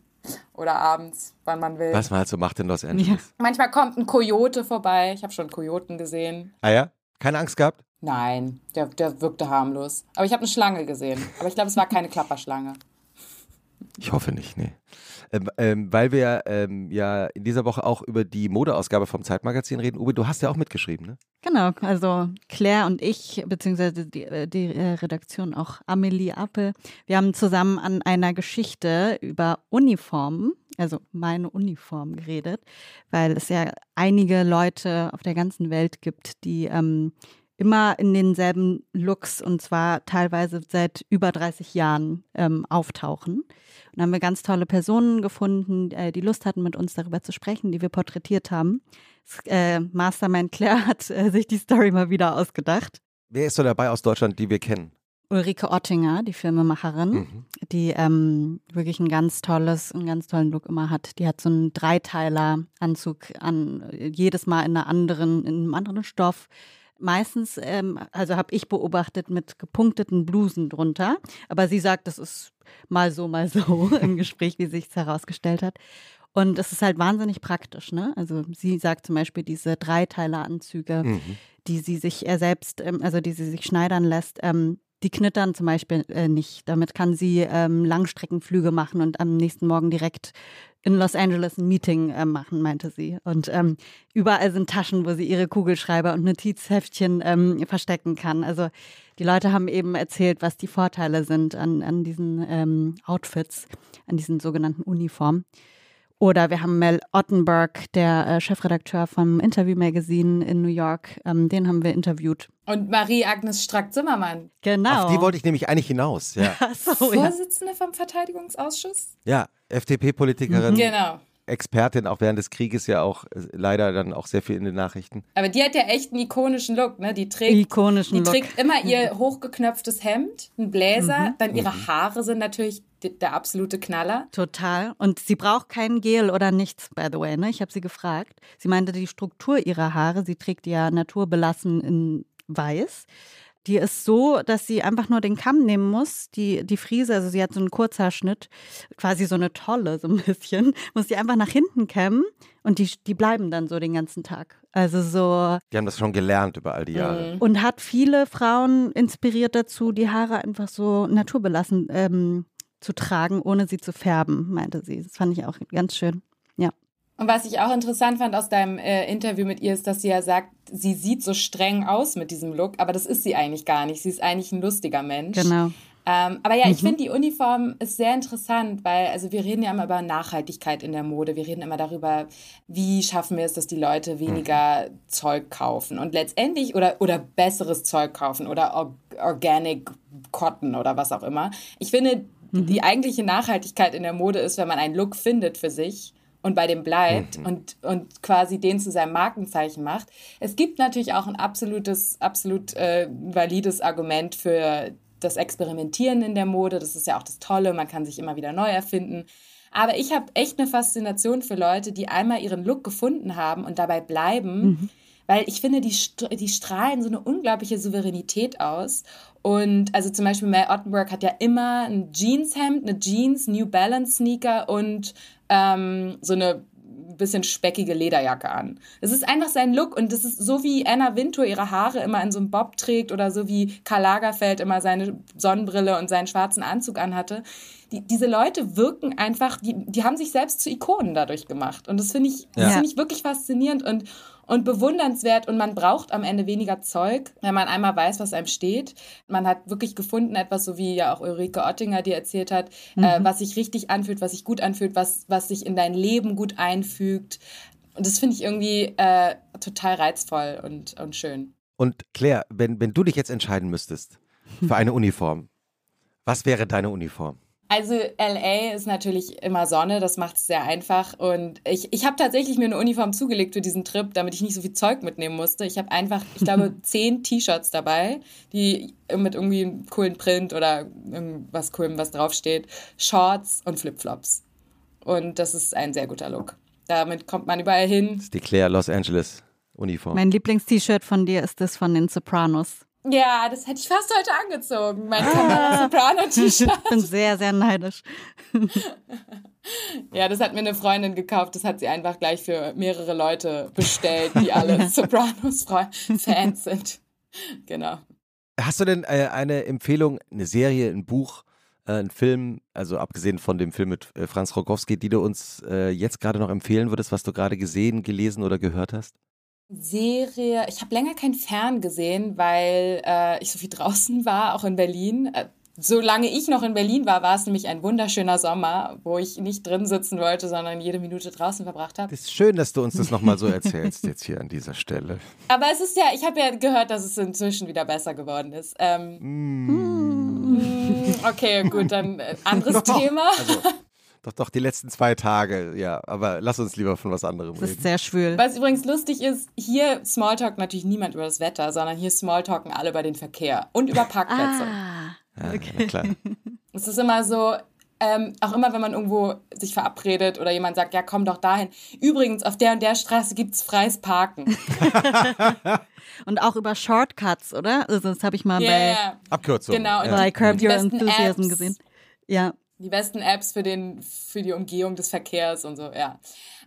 oder abends, wann man will. Was man halt so macht in Los Angeles. Ja. Manchmal kommt ein Kojote vorbei. Ich habe schon Kojoten gesehen. Ah ja? Keine Angst gehabt? Nein, der, der wirkte harmlos. Aber ich habe eine Schlange gesehen. Aber ich glaube, es war keine Klapperschlange. Ich hoffe nicht, nee. Ähm, ähm, weil wir ähm, ja in dieser Woche auch über die Modeausgabe vom Zeitmagazin reden. Uwe, du hast ja auch mitgeschrieben, ne? Genau, also Claire und ich, beziehungsweise die, äh, die äh, Redaktion auch Amelie Appel, wir haben zusammen an einer Geschichte über Uniformen, also meine Uniform geredet, weil es ja einige Leute auf der ganzen Welt gibt, die ähm, immer in denselben Looks und zwar teilweise seit über 30 Jahren ähm, auftauchen. Und da haben wir ganz tolle Personen gefunden, äh, die Lust hatten, mit uns darüber zu sprechen, die wir porträtiert haben. Äh, Mastermind Claire hat äh, sich die Story mal wieder ausgedacht. Wer ist so dabei aus Deutschland, die wir kennen? Ulrike Ottinger, die Filmemacherin, mhm. die ähm, wirklich ein ganz tolles, einen ganz tollen Look immer hat. Die hat so einen Dreiteiler-Anzug an, jedes Mal in einer anderen, in einem anderen Stoff meistens, ähm, also habe ich beobachtet, mit gepunkteten Blusen drunter. Aber sie sagt, das ist mal so, mal so im Gespräch, wie sich es herausgestellt hat. Und es ist halt wahnsinnig praktisch, ne? Also sie sagt zum Beispiel diese Dreiteileranzüge, mhm. die sie sich äh, selbst, ähm, also die sie sich schneidern lässt, ähm, die knittern zum Beispiel äh, nicht. Damit kann sie ähm, Langstreckenflüge machen und am nächsten Morgen direkt in Los Angeles ein Meeting äh, machen, meinte sie. Und ähm, überall sind Taschen, wo sie ihre Kugelschreiber und Notizheftchen ähm, verstecken kann. Also die Leute haben eben erzählt, was die Vorteile sind an, an diesen ähm, Outfits, an diesen sogenannten Uniformen. Oder wir haben Mel Ottenberg, der äh, Chefredakteur vom Interview Magazine in New York, ähm, den haben wir interviewt. Und Marie-Agnes Strack-Zimmermann. Genau. Auf die wollte ich nämlich eigentlich hinaus. Ja. so, Vorsitzende ja. vom Verteidigungsausschuss? Ja, FDP-Politikerin. Mhm. Genau. Expertin auch während des Krieges ja auch äh, leider dann auch sehr viel in den Nachrichten. Aber die hat ja echt einen ikonischen Look, ne? Die trägt, ikonischen die trägt immer ihr hochgeknöpftes Hemd, einen Bläser, mhm. dann ihre mhm. Haare sind natürlich der absolute Knaller. Total. Und sie braucht kein Gel oder nichts, by the way. Ne? Ich habe sie gefragt. Sie meinte, die Struktur ihrer Haare, sie trägt ja naturbelassen in weiß. Die ist so, dass sie einfach nur den Kamm nehmen muss, die, die Friese, also sie hat so einen Kurzhaarschnitt, quasi so eine Tolle, so ein bisschen, muss die einfach nach hinten kämmen und die, die bleiben dann so den ganzen Tag. Also so. Die haben das schon gelernt über all die Jahre. Mhm. Und hat viele Frauen inspiriert dazu, die Haare einfach so naturbelassen ähm, zu tragen, ohne sie zu färben, meinte sie. Das fand ich auch ganz schön. Ja. Und was ich auch interessant fand aus deinem äh, Interview mit ihr, ist, dass sie ja sagt, sie sieht so streng aus mit diesem Look, aber das ist sie eigentlich gar nicht. Sie ist eigentlich ein lustiger Mensch. Genau. Ähm, aber ja, mhm. ich finde, die Uniform ist sehr interessant, weil, also wir reden ja immer über Nachhaltigkeit in der Mode. Wir reden immer darüber, wie schaffen wir es, dass die Leute weniger mhm. Zeug kaufen und letztendlich oder, oder besseres Zeug kaufen oder Or Organic Cotton oder was auch immer. Ich finde, mhm. die eigentliche Nachhaltigkeit in der Mode ist, wenn man einen Look findet für sich und bei dem bleibt mhm. und, und quasi den zu seinem Markenzeichen macht. Es gibt natürlich auch ein absolutes, absolut äh, valides Argument für das Experimentieren in der Mode. Das ist ja auch das Tolle, man kann sich immer wieder neu erfinden. Aber ich habe echt eine Faszination für Leute, die einmal ihren Look gefunden haben und dabei bleiben. Mhm. Weil ich finde, die, die strahlen so eine unglaubliche Souveränität aus. Und also zum Beispiel Mel Ottenberg hat ja immer ein Jeanshemd, eine Jeans, New Balance Sneaker und ähm, so eine bisschen speckige Lederjacke an. Es ist einfach sein Look und das ist so wie Anna Wintour ihre Haare immer in so einem Bob trägt oder so wie Karl Lagerfeld immer seine Sonnenbrille und seinen schwarzen Anzug anhatte. Die, diese Leute wirken einfach, die, die haben sich selbst zu Ikonen dadurch gemacht. Und das finde ich, ja. find ich wirklich faszinierend und, und bewundernswert und man braucht am Ende weniger Zeug, wenn man einmal weiß, was einem steht. Man hat wirklich gefunden, etwas, so wie ja auch Ulrike Oettinger dir erzählt hat, äh, mhm. äh, was sich richtig anfühlt, was sich gut anfühlt, was, was sich in dein Leben gut einfügt. Und das finde ich irgendwie äh, total reizvoll und, und schön. Und Claire, wenn, wenn du dich jetzt entscheiden müsstest für eine Uniform, was wäre deine Uniform? Also LA ist natürlich immer Sonne, das macht es sehr einfach. Und ich, ich habe tatsächlich mir eine Uniform zugelegt für diesen Trip, damit ich nicht so viel Zeug mitnehmen musste. Ich habe einfach, ich glaube, zehn T-Shirts dabei, die mit irgendwie einem coolen Print oder irgendwas coolem, was draufsteht, Shorts und Flipflops. Und das ist ein sehr guter Look. Damit kommt man überall hin. Das ist die Claire Los Angeles Uniform. Mein Lieblings-T-Shirt von dir ist das von den Sopranos. Ja, das hätte ich fast heute angezogen, mein ah. Soprano-T-Shirt. Ich bin sehr, sehr neidisch. ja, das hat mir eine Freundin gekauft. Das hat sie einfach gleich für mehrere Leute bestellt, die alle Sopranos-Fans sind. Genau. Hast du denn äh, eine Empfehlung, eine Serie, ein Buch, äh, ein Film, also abgesehen von dem Film mit äh, Franz Rogowski, die du uns jetzt gerade noch empfehlen würdest, was du gerade gesehen, gelesen oder gehört hast? Serie, ich habe länger kein Fern gesehen, weil äh, ich so viel draußen war, auch in Berlin. Äh, solange ich noch in Berlin war, war es nämlich ein wunderschöner Sommer, wo ich nicht drin sitzen wollte, sondern jede Minute draußen verbracht habe. Es ist schön, dass du uns das nochmal so erzählst, jetzt hier an dieser Stelle. Aber es ist ja, ich habe ja gehört, dass es inzwischen wieder besser geworden ist. Ähm, mm. Okay, gut, dann äh, anderes Thema. Also, doch, doch, die letzten zwei Tage, ja. Aber lass uns lieber von was anderem reden. Das ist sehr schwül. Was übrigens lustig ist, hier Smalltalk natürlich niemand über das Wetter, sondern hier Smalltalken alle über den Verkehr und über Parkplätze. Ah, okay. Ja, klar. Es ist immer so, ähm, auch immer, wenn man irgendwo sich verabredet oder jemand sagt, ja, komm doch dahin. Übrigens, auf der und der Straße gibt es freies Parken. und auch über Shortcuts, oder? Also das habe ich mal yeah. bei Abkürzung. Genau, bei Curb Your Enthusiasm gesehen. Ja die besten Apps für, den, für die Umgehung des Verkehrs und so, ja.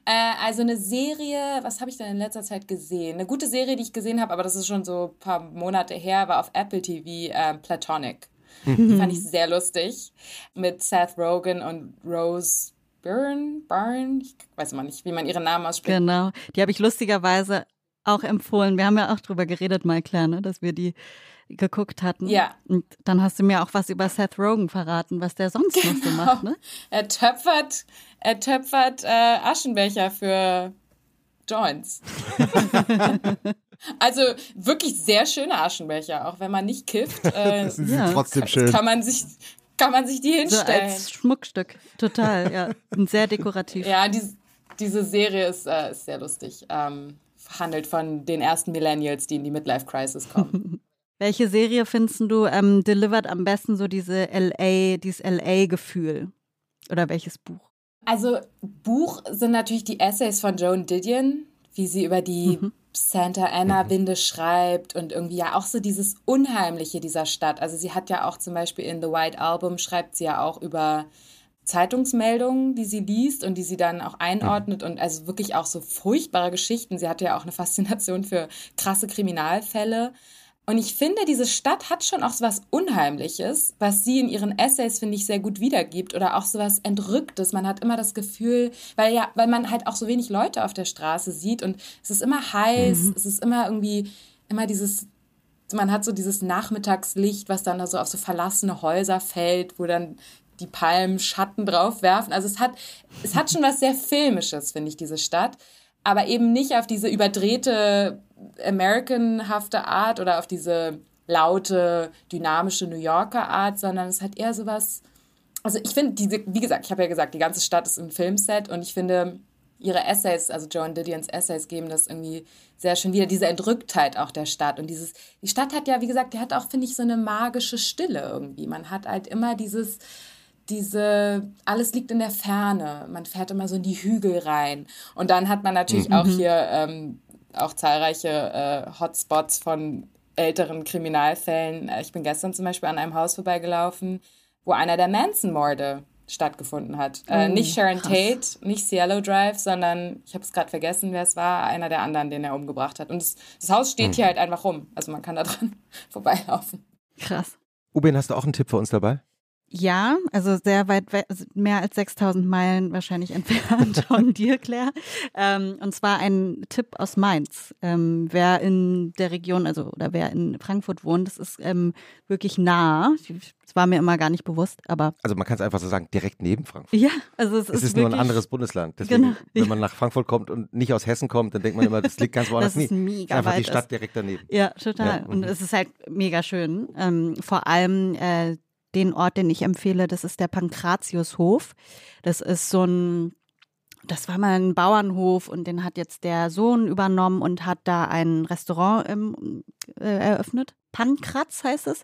Äh, also eine Serie, was habe ich denn in letzter Zeit gesehen? Eine gute Serie, die ich gesehen habe, aber das ist schon so ein paar Monate her, war auf Apple TV äh, Platonic. Mhm. Die fand ich sehr lustig. Mit Seth Rogen und Rose Byrne, Byrne, ich weiß immer nicht, wie man ihren Namen ausspricht. Genau, die habe ich lustigerweise auch empfohlen. Wir haben ja auch drüber geredet, mal klar, ne, dass wir die geguckt hatten. Ja. Und dann hast du mir auch was über Seth Rogen verraten, was der sonst genau. noch so genau. macht, ne? Er töpfert, er töpfert äh, Aschenbecher für Joints. also wirklich sehr schöne Aschenbecher, auch wenn man nicht kifft. Äh, das ist ja. trotzdem schön. Kann man sich kann man sich die hinstellen. So als Schmuckstück, total, ja. Und sehr dekorativ. Ja, die, diese Serie ist, äh, ist sehr lustig. Ähm, handelt von den ersten Millennials, die in die Midlife Crisis kommen. Welche Serie findest du ähm, delivert am besten so diese LA, dieses LA-Gefühl? Oder welches Buch? Also Buch sind natürlich die Essays von Joan Didion, wie sie über die mhm. Santa Ana Winde schreibt und irgendwie ja auch so dieses Unheimliche dieser Stadt. Also sie hat ja auch zum Beispiel in The White Album schreibt sie ja auch über Zeitungsmeldungen, die sie liest und die sie dann auch einordnet und also wirklich auch so furchtbare Geschichten. Sie hatte ja auch eine Faszination für krasse Kriminalfälle. Und ich finde, diese Stadt hat schon auch so was Unheimliches, was sie in ihren Essays, finde ich, sehr gut wiedergibt oder auch so was Entrücktes. Man hat immer das Gefühl, weil ja, weil man halt auch so wenig Leute auf der Straße sieht und es ist immer heiß, mhm. es ist immer irgendwie, immer dieses man hat so dieses Nachmittagslicht, was dann so auf so verlassene Häuser fällt, wo dann die Palmen Schatten drauf werfen. Also es hat, es hat schon was sehr Filmisches, finde ich, diese Stadt. Aber eben nicht auf diese überdrehte, Americanhafte Art oder auf diese laute, dynamische New Yorker Art, sondern es hat eher so was. Also ich finde, diese, wie gesagt, ich habe ja gesagt, die ganze Stadt ist ein Filmset und ich finde, ihre Essays, also Joan Didions Essays geben das irgendwie sehr schön wieder, diese Entrücktheit auch der Stadt. Und dieses, die Stadt hat ja, wie gesagt, die hat auch, finde ich, so eine magische Stille irgendwie. Man hat halt immer dieses, diese, alles liegt in der Ferne. Man fährt immer so in die Hügel rein. Und dann hat man natürlich mhm. auch hier ähm, auch zahlreiche äh, Hotspots von älteren Kriminalfällen. Äh, ich bin gestern zum Beispiel an einem Haus vorbeigelaufen, wo einer der Manson-Morde stattgefunden hat. Äh, oh, äh, nicht Sharon krass. Tate, nicht Cielo Drive, sondern ich habe es gerade vergessen, wer es war, einer der anderen, den er umgebracht hat. Und das, das Haus steht mhm. hier halt einfach rum. Also man kann da dran vorbeilaufen. Krass. Ubin, hast du auch einen Tipp für uns dabei? Ja, also sehr weit, also mehr als 6000 Meilen wahrscheinlich entfernt von dir, Claire. Ähm, und zwar ein Tipp aus Mainz. Ähm, wer in der Region, also oder wer in Frankfurt wohnt, das ist ähm, wirklich nah. Das war mir immer gar nicht bewusst, aber. Also man kann es einfach so sagen, direkt neben Frankfurt. Ja, also es, es ist, ist nur ein anderes Bundesland. Deswegen, genau. wenn man nach Frankfurt kommt und nicht aus Hessen kommt, dann denkt man immer, das liegt ganz woanders. das ist nie. mega einfach die Stadt ist. direkt daneben. Ja, total. Ja. Und es ist halt mega schön. Ähm, vor allem äh, den Ort, den ich empfehle, das ist der Pankratiushof. Das ist so ein, das war mal ein Bauernhof und den hat jetzt der Sohn übernommen und hat da ein Restaurant ähm, äh, eröffnet. Pankratz heißt es.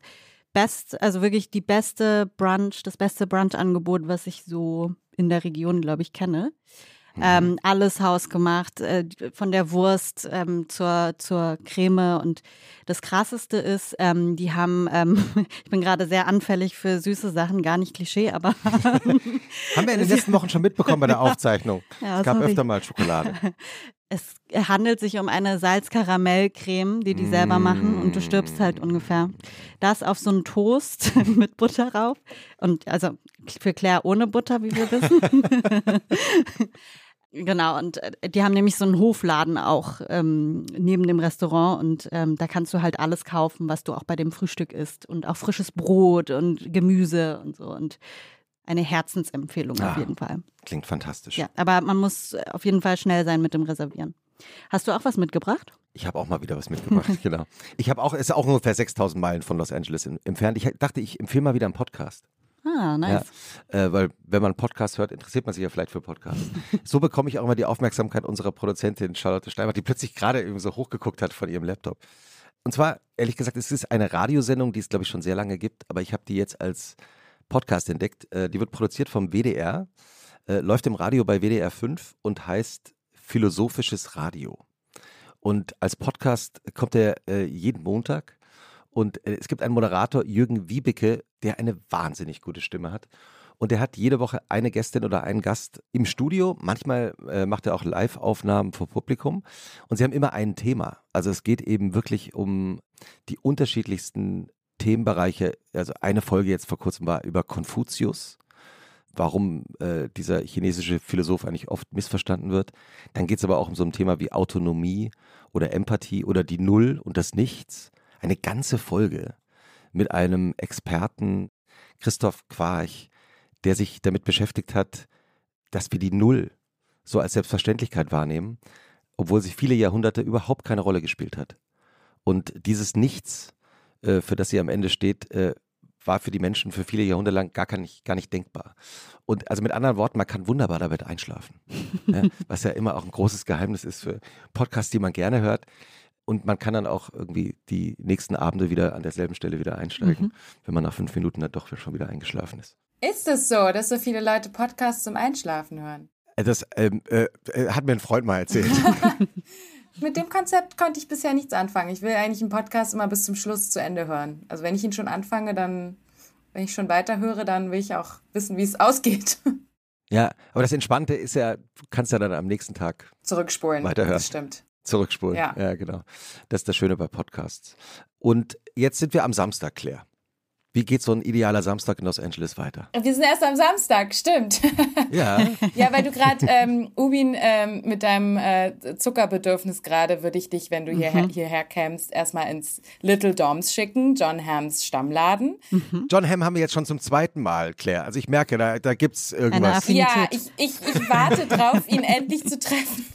Best, also wirklich die beste Brunch, das beste Brunch-Angebot, was ich so in der Region, glaube ich, kenne. Mhm. Ähm, alles hausgemacht, äh, von der Wurst ähm, zur, zur Creme. Und das Krasseste ist, ähm, die haben, ähm, ich bin gerade sehr anfällig für süße Sachen, gar nicht Klischee, aber. haben wir in den letzten Wochen schon mitbekommen bei der Aufzeichnung. Ja, es gab sorry. öfter mal Schokolade. Es handelt sich um eine Salzkaramellcreme, die die selber machen und du stirbst halt ungefähr. Das auf so einen Toast mit Butter drauf und also für Claire ohne Butter, wie wir wissen. Genau, und äh, die haben nämlich so einen Hofladen auch ähm, neben dem Restaurant und ähm, da kannst du halt alles kaufen, was du auch bei dem Frühstück isst und auch frisches Brot und Gemüse und so und eine Herzensempfehlung ah, auf jeden Fall. Klingt fantastisch. Ja, aber man muss auf jeden Fall schnell sein mit dem Reservieren. Hast du auch was mitgebracht? Ich habe auch mal wieder was mitgebracht, genau. Ich habe auch, es ist auch ungefähr 6000 Meilen von Los Angeles entfernt. Ich dachte, ich empfehle mal wieder einen Podcast. Ah, nice. Ja, äh, weil wenn man Podcast hört, interessiert man sich ja vielleicht für Podcasts. so bekomme ich auch immer die Aufmerksamkeit unserer Produzentin Charlotte Steinbach, die plötzlich gerade irgendwie so hochgeguckt hat von ihrem Laptop. Und zwar, ehrlich gesagt, es ist eine Radiosendung, die es, glaube ich, schon sehr lange gibt, aber ich habe die jetzt als Podcast entdeckt. Äh, die wird produziert vom WDR, äh, läuft im Radio bei WDR 5 und heißt Philosophisches Radio. Und als Podcast kommt er äh, jeden Montag und äh, es gibt einen Moderator, Jürgen Wiebeke, der eine wahnsinnig gute Stimme hat. Und der hat jede Woche eine Gästin oder einen Gast im Studio. Manchmal äh, macht er auch Live-Aufnahmen vor Publikum. Und sie haben immer ein Thema. Also es geht eben wirklich um die unterschiedlichsten Themenbereiche. Also eine Folge jetzt vor kurzem war über Konfuzius warum äh, dieser chinesische Philosoph eigentlich oft missverstanden wird. Dann geht es aber auch um so ein Thema wie Autonomie oder Empathie oder die Null und das Nichts eine ganze Folge mit einem Experten, Christoph Quarch, der sich damit beschäftigt hat, dass wir die Null so als Selbstverständlichkeit wahrnehmen, obwohl sie viele Jahrhunderte überhaupt keine Rolle gespielt hat. Und dieses Nichts, äh, für das sie am Ende steht, äh, war für die Menschen für viele Jahrhunderte lang gar, nicht, gar nicht denkbar. Und also mit anderen Worten, man kann wunderbar damit einschlafen. ja, was ja immer auch ein großes Geheimnis ist für Podcasts, die man gerne hört. Und man kann dann auch irgendwie die nächsten Abende wieder an derselben Stelle wieder einsteigen, mhm. wenn man nach fünf Minuten dann doch schon wieder eingeschlafen ist. Ist es so, dass so viele Leute Podcasts zum Einschlafen hören? Äh, das ähm, äh, äh, hat mir ein Freund mal erzählt. Mit dem Konzept konnte ich bisher nichts anfangen. Ich will eigentlich einen Podcast immer bis zum Schluss zu Ende hören. Also wenn ich ihn schon anfange, dann, wenn ich schon weiterhöre, dann will ich auch wissen, wie es ausgeht. Ja, aber das Entspannte ist ja, du kannst ja dann am nächsten Tag zurückspulen. Weiterhören. Das stimmt. Zurückspulen. Ja. ja, genau. Das ist das Schöne bei Podcasts. Und jetzt sind wir am Samstag, Claire. Wie geht so ein idealer Samstag in Los Angeles weiter? Wir sind erst am Samstag, stimmt. Ja. ja, weil du gerade, ähm, Ubin, ähm, mit deinem äh, Zuckerbedürfnis gerade, würde ich dich, wenn du hierher, mhm. hierher kämst, erstmal ins Little Doms schicken, John Hams Stammladen. Mhm. John Ham haben wir jetzt schon zum zweiten Mal, Claire. Also ich merke, da, da gibt es irgendwas. Ja, ich, ich, ich warte drauf, ihn endlich zu treffen.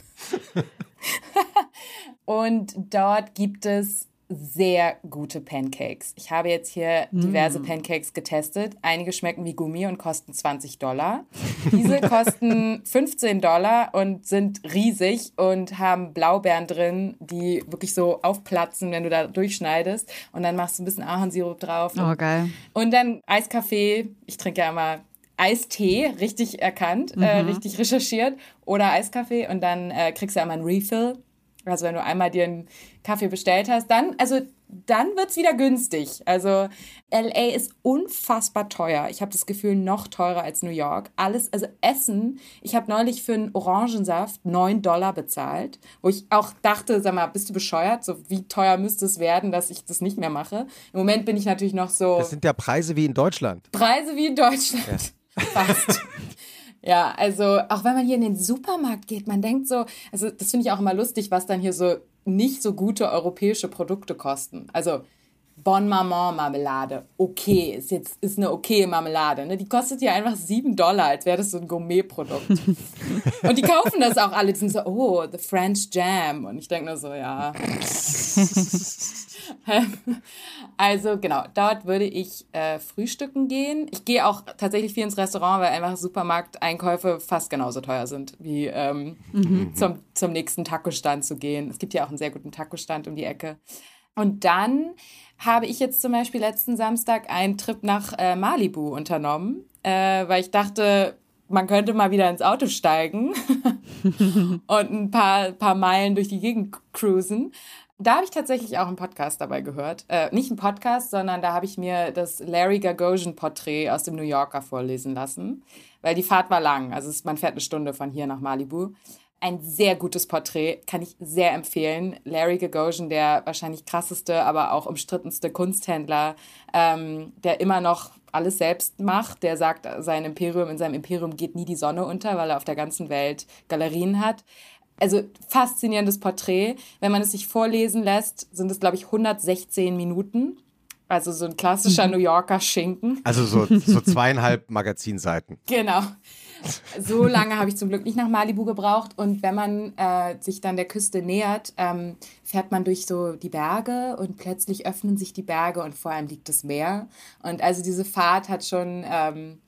Und dort gibt es sehr gute Pancakes. Ich habe jetzt hier diverse mm. Pancakes getestet. Einige schmecken wie Gummi und kosten 20 Dollar. Diese kosten 15 Dollar und sind riesig und haben Blaubeeren drin, die wirklich so aufplatzen, wenn du da durchschneidest. Und dann machst du ein bisschen Ahornsirup drauf. Oh, geil. Und dann Eiskaffee. Ich trinke ja immer Eistee, richtig erkannt, äh, mhm. äh, richtig recherchiert. Oder Eiskaffee. Und dann äh, kriegst du einmal ein Refill also wenn du einmal dir einen Kaffee bestellt hast, dann, also dann wird es wieder günstig. Also LA ist unfassbar teuer. Ich habe das Gefühl, noch teurer als New York. Alles, also Essen. Ich habe neulich für einen Orangensaft 9 Dollar bezahlt, wo ich auch dachte, sag mal, bist du bescheuert? So, wie teuer müsste es werden, dass ich das nicht mehr mache? Im Moment bin ich natürlich noch so. Das sind ja Preise wie in Deutschland. Preise wie in Deutschland. Fast. Ja, also auch wenn man hier in den Supermarkt geht, man denkt so, also das finde ich auch immer lustig, was dann hier so nicht so gute europäische Produkte kosten. Also Bon Maman Marmelade, okay, ist jetzt ist eine okay Marmelade, ne? Die kostet hier einfach sieben Dollar, als wäre das so ein Gourmet-Produkt. und die kaufen das auch alle, die sind so, oh, the French Jam. Und ich denke nur so, ja. also genau, dort würde ich äh, frühstücken gehen. Ich gehe auch tatsächlich viel ins Restaurant, weil einfach Supermarkteinkäufe fast genauso teuer sind, wie ähm, mhm. zum, zum nächsten Taco-Stand zu gehen. Es gibt ja auch einen sehr guten Taco-Stand um die Ecke. Und dann habe ich jetzt zum Beispiel letzten Samstag einen Trip nach äh, Malibu unternommen, äh, weil ich dachte, man könnte mal wieder ins Auto steigen und ein paar, paar Meilen durch die Gegend cruisen. Da habe ich tatsächlich auch einen Podcast dabei gehört. Äh, nicht einen Podcast, sondern da habe ich mir das Larry Gagosian-Porträt aus dem New Yorker vorlesen lassen, weil die Fahrt war lang. Also es, man fährt eine Stunde von hier nach Malibu. Ein sehr gutes Porträt, kann ich sehr empfehlen. Larry Gagosian, der wahrscheinlich krasseste, aber auch umstrittenste Kunsthändler, ähm, der immer noch alles selbst macht. Der sagt, sein Imperium, in seinem Imperium geht nie die Sonne unter, weil er auf der ganzen Welt Galerien hat also faszinierendes Porträt. Wenn man es sich vorlesen lässt, sind es, glaube ich, 116 Minuten. Also so ein klassischer mhm. New Yorker Schinken. Also so, so zweieinhalb Magazinseiten. Genau. So lange habe ich zum Glück nicht nach Malibu gebraucht. Und wenn man äh, sich dann der Küste nähert, ähm, fährt man durch so die Berge und plötzlich öffnen sich die Berge und vor allem liegt das Meer. Und also diese Fahrt hat schon ähm,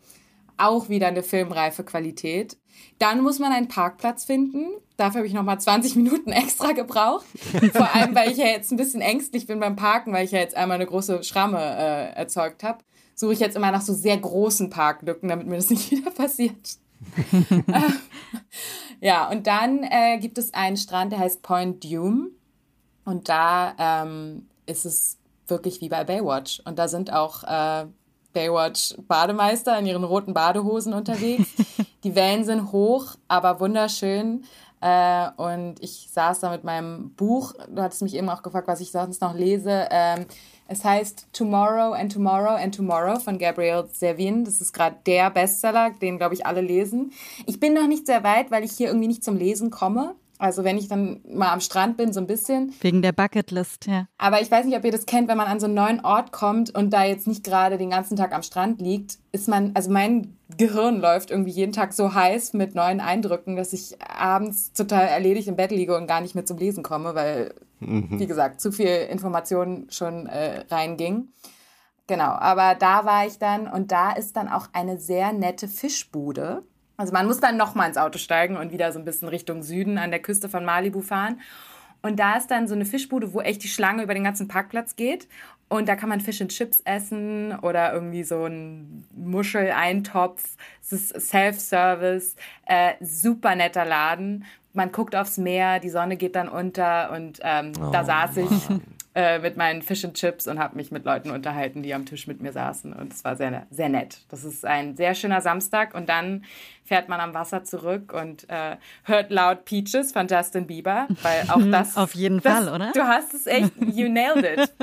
auch wieder eine filmreife Qualität. Dann muss man einen Parkplatz finden. Dafür habe ich nochmal 20 Minuten extra gebraucht. Vor allem, weil ich ja jetzt ein bisschen ängstlich bin beim Parken, weil ich ja jetzt einmal eine große Schramme äh, erzeugt habe. Suche ich jetzt immer nach so sehr großen Parklücken, damit mir das nicht wieder passiert. ja, und dann äh, gibt es einen Strand, der heißt Point Dume. Und da ähm, ist es wirklich wie bei Baywatch. Und da sind auch äh, Baywatch-Bademeister in ihren roten Badehosen unterwegs. Die Wellen sind hoch, aber wunderschön. Äh, und ich saß da mit meinem Buch. Du hattest mich eben auch gefragt, was ich sonst noch lese. Ähm, es heißt Tomorrow and Tomorrow and Tomorrow von Gabriel Servin. Das ist gerade der Bestseller, den, glaube ich, alle lesen. Ich bin noch nicht sehr weit, weil ich hier irgendwie nicht zum Lesen komme. Also wenn ich dann mal am Strand bin, so ein bisschen. Wegen der Bucketlist, ja. Aber ich weiß nicht, ob ihr das kennt, wenn man an so einen neuen Ort kommt und da jetzt nicht gerade den ganzen Tag am Strand liegt, ist man, also mein Gehirn läuft irgendwie jeden Tag so heiß mit neuen Eindrücken, dass ich abends total erledigt im Bett liege und gar nicht mehr zum Lesen komme, weil, mhm. wie gesagt, zu viel Information schon äh, reinging. Genau, aber da war ich dann und da ist dann auch eine sehr nette Fischbude also man muss dann nochmal ins Auto steigen und wieder so ein bisschen Richtung Süden an der Küste von Malibu fahren. Und da ist dann so eine Fischbude, wo echt die Schlange über den ganzen Parkplatz geht. Und da kann man Fish and Chips essen oder irgendwie so ein Muscheleintopf. Es ist Self-Service, äh, super netter Laden. Man guckt aufs Meer, die Sonne geht dann unter und ähm, oh, da saß ich. Mann äh, mit meinen Fish and Chips und habe mich mit Leuten unterhalten, die am Tisch mit mir saßen. Und es war sehr, sehr nett. Das ist ein sehr schöner Samstag. Und dann fährt man am Wasser zurück und äh, hört laut Peaches von Justin Bieber, weil auch das. Auf jeden das, Fall, oder? Du hast es echt, you nailed it.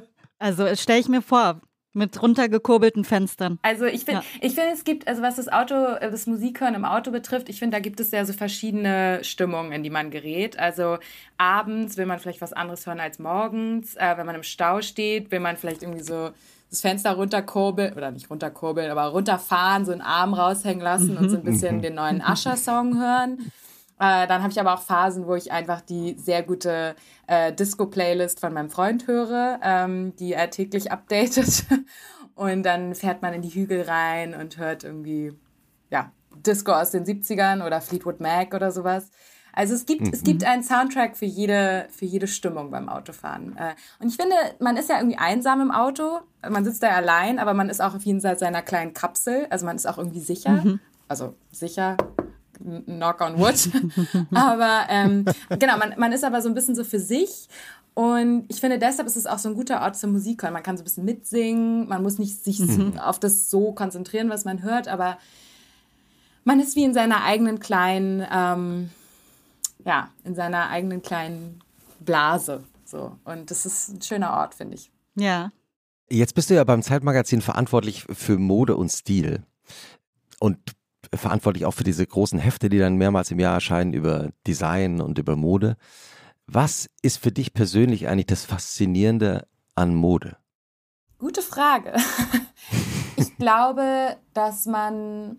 Also stelle ich mir vor, mit runtergekurbelten Fenstern. Also ich finde, ja. ich finde, es gibt, also was das Auto, das Musikhören im Auto betrifft, ich finde, da gibt es ja so verschiedene Stimmungen, in die man gerät. Also abends will man vielleicht was anderes hören als morgens. Äh, wenn man im Stau steht, will man vielleicht irgendwie so das Fenster runterkurbeln, oder nicht runterkurbeln, aber runterfahren, so einen Arm raushängen lassen und so ein bisschen den neuen Usher-Song hören. Äh, dann habe ich aber auch Phasen, wo ich einfach die sehr gute äh, Disco-Playlist von meinem Freund höre, ähm, die er täglich updatet. Und dann fährt man in die Hügel rein und hört irgendwie, ja, Disco aus den 70ern oder Fleetwood Mac oder sowas. Also es gibt, mhm. es gibt einen Soundtrack für jede, für jede Stimmung beim Autofahren. Äh, und ich finde, man ist ja irgendwie einsam im Auto. Man sitzt da allein, aber man ist auch auf jeden Fall seiner kleinen Kapsel. Also man ist auch irgendwie sicher. Mhm. Also sicher, knock on wood. aber ähm, genau, man, man ist aber so ein bisschen so für sich. Und ich finde, deshalb ist es auch so ein guter Ort zum Musik hören. Man kann so ein bisschen mitsingen, man muss nicht sich mhm. auf das so konzentrieren, was man hört, aber man ist wie in seiner eigenen kleinen, ähm, ja, in seiner eigenen kleinen Blase. So. Und das ist ein schöner Ort, finde ich. Ja. Jetzt bist du ja beim Zeitmagazin verantwortlich für Mode und Stil. Und verantwortlich auch für diese großen Hefte, die dann mehrmals im Jahr erscheinen über Design und über Mode. Was ist für dich persönlich eigentlich das Faszinierende an Mode? Gute Frage. Ich glaube, dass man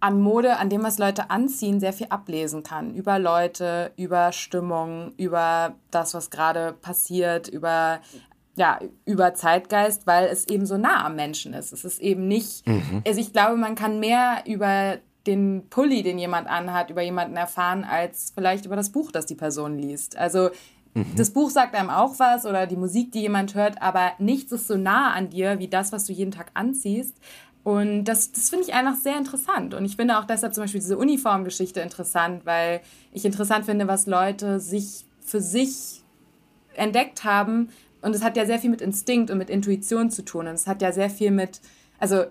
an Mode, an dem, was Leute anziehen, sehr viel ablesen kann. Über Leute, über Stimmung, über das, was gerade passiert, über ja, über Zeitgeist, weil es eben so nah am Menschen ist. Es ist eben nicht, mhm. also ich glaube, man kann mehr über den Pulli, den jemand anhat, über jemanden erfahren, als vielleicht über das Buch, das die Person liest. Also mhm. das Buch sagt einem auch was oder die Musik, die jemand hört, aber nichts ist so nah an dir wie das, was du jeden Tag anziehst. Und das, das finde ich einfach sehr interessant. Und ich finde auch deshalb zum Beispiel diese Uniformgeschichte interessant, weil ich interessant finde, was Leute sich für sich entdeckt haben, und es hat ja sehr viel mit Instinkt und mit Intuition zu tun. Und es hat ja sehr viel mit, also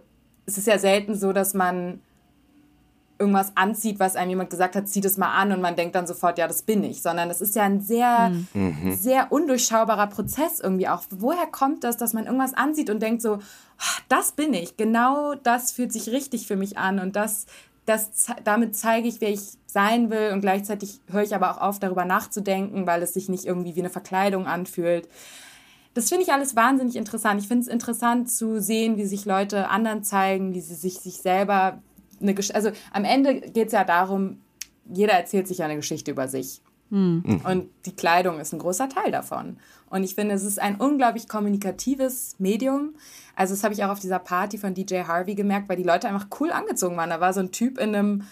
es ist ja selten so, dass man irgendwas anzieht, was einem jemand gesagt hat, zieh das mal an und man denkt dann sofort, ja, das bin ich, sondern es ist ja ein sehr, mhm. sehr undurchschaubarer Prozess irgendwie auch. Woher kommt das, dass man irgendwas ansieht und denkt so, ah, das bin ich, genau das fühlt sich richtig für mich an und das, das, damit zeige ich, wer ich sein will und gleichzeitig höre ich aber auch auf, darüber nachzudenken, weil es sich nicht irgendwie wie eine Verkleidung anfühlt das finde ich alles wahnsinnig interessant. Ich finde es interessant zu sehen, wie sich Leute anderen zeigen, wie sie sich, sich selber eine Geschichte. Also am Ende geht es ja darum, jeder erzählt sich ja eine Geschichte über sich. Mhm. Und die Kleidung ist ein großer Teil davon. Und ich finde, es ist ein unglaublich kommunikatives Medium. Also, das habe ich auch auf dieser Party von DJ Harvey gemerkt, weil die Leute einfach cool angezogen waren. Da war so ein Typ in einem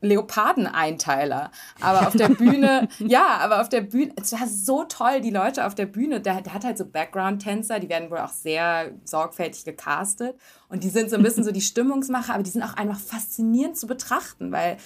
Leopardeneinteiler. Aber auf der Bühne, ja, aber auf der Bühne, es war so toll, die Leute auf der Bühne, der, der hat halt so Background-Tänzer, die werden wohl auch sehr sorgfältig gecastet. Und die sind so ein bisschen so die Stimmungsmacher, aber die sind auch einfach faszinierend zu betrachten, weil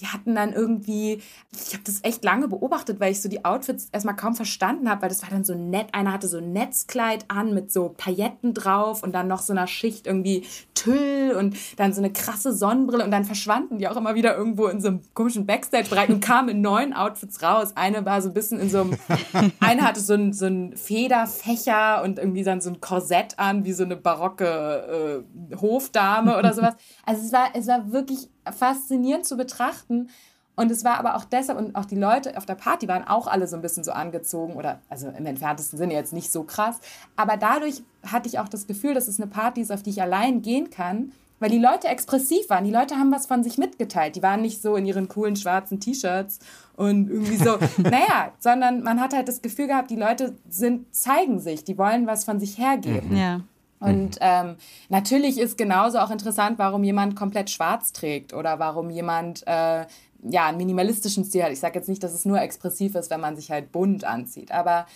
die hatten dann irgendwie, ich habe das echt lange beobachtet, weil ich so die Outfits erstmal kaum verstanden habe, weil das war dann so nett. Einer hatte so ein Netzkleid an mit so Pailletten drauf und dann noch so einer Schicht irgendwie Tüll und dann so eine krasse Sonnenbrille und dann verschwanden die auch immer wieder irgendwo in so einem komischen Backstage-Bereich und kamen in neuen Outfits raus. Eine war so ein bisschen in so einem, eine hatte so ein, so ein Federfächer und irgendwie dann so ein Korsett an, wie so eine barocke äh, Hofdame oder sowas. Also es war, es war wirklich faszinierend zu betrachten. Und es war aber auch deshalb, und auch die Leute auf der Party waren auch alle so ein bisschen so angezogen oder, also im entferntesten Sinne jetzt nicht so krass. Aber dadurch hatte ich auch das Gefühl, dass es eine Party ist, auf die ich allein gehen kann, weil die Leute expressiv waren. Die Leute haben was von sich mitgeteilt. Die waren nicht so in ihren coolen schwarzen T-Shirts und irgendwie so, naja, sondern man hat halt das Gefühl gehabt, die Leute sind, zeigen sich, die wollen was von sich hergeben. Ja. Und mhm. ähm, natürlich ist genauso auch interessant, warum jemand komplett schwarz trägt oder warum jemand äh, ja einen minimalistischen Stil hat. Ich sage jetzt nicht, dass es nur expressiv ist, wenn man sich halt bunt anzieht, aber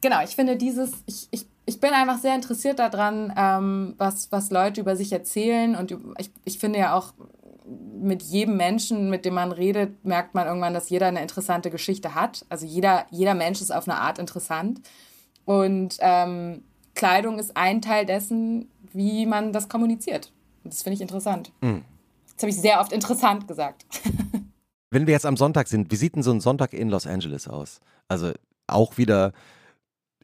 genau, ich finde dieses, ich, ich, ich bin einfach sehr interessiert daran, ähm, was, was Leute über sich erzählen und ich, ich finde ja auch mit jedem Menschen, mit dem man redet, merkt man irgendwann, dass jeder eine interessante Geschichte hat. Also jeder, jeder Mensch ist auf eine Art interessant. Und ähm, Kleidung ist ein Teil dessen, wie man das kommuniziert. Und das finde ich interessant. Mhm. Das habe ich sehr oft interessant gesagt. Wenn wir jetzt am Sonntag sind, wie sieht denn so ein Sonntag in Los Angeles aus? Also auch wieder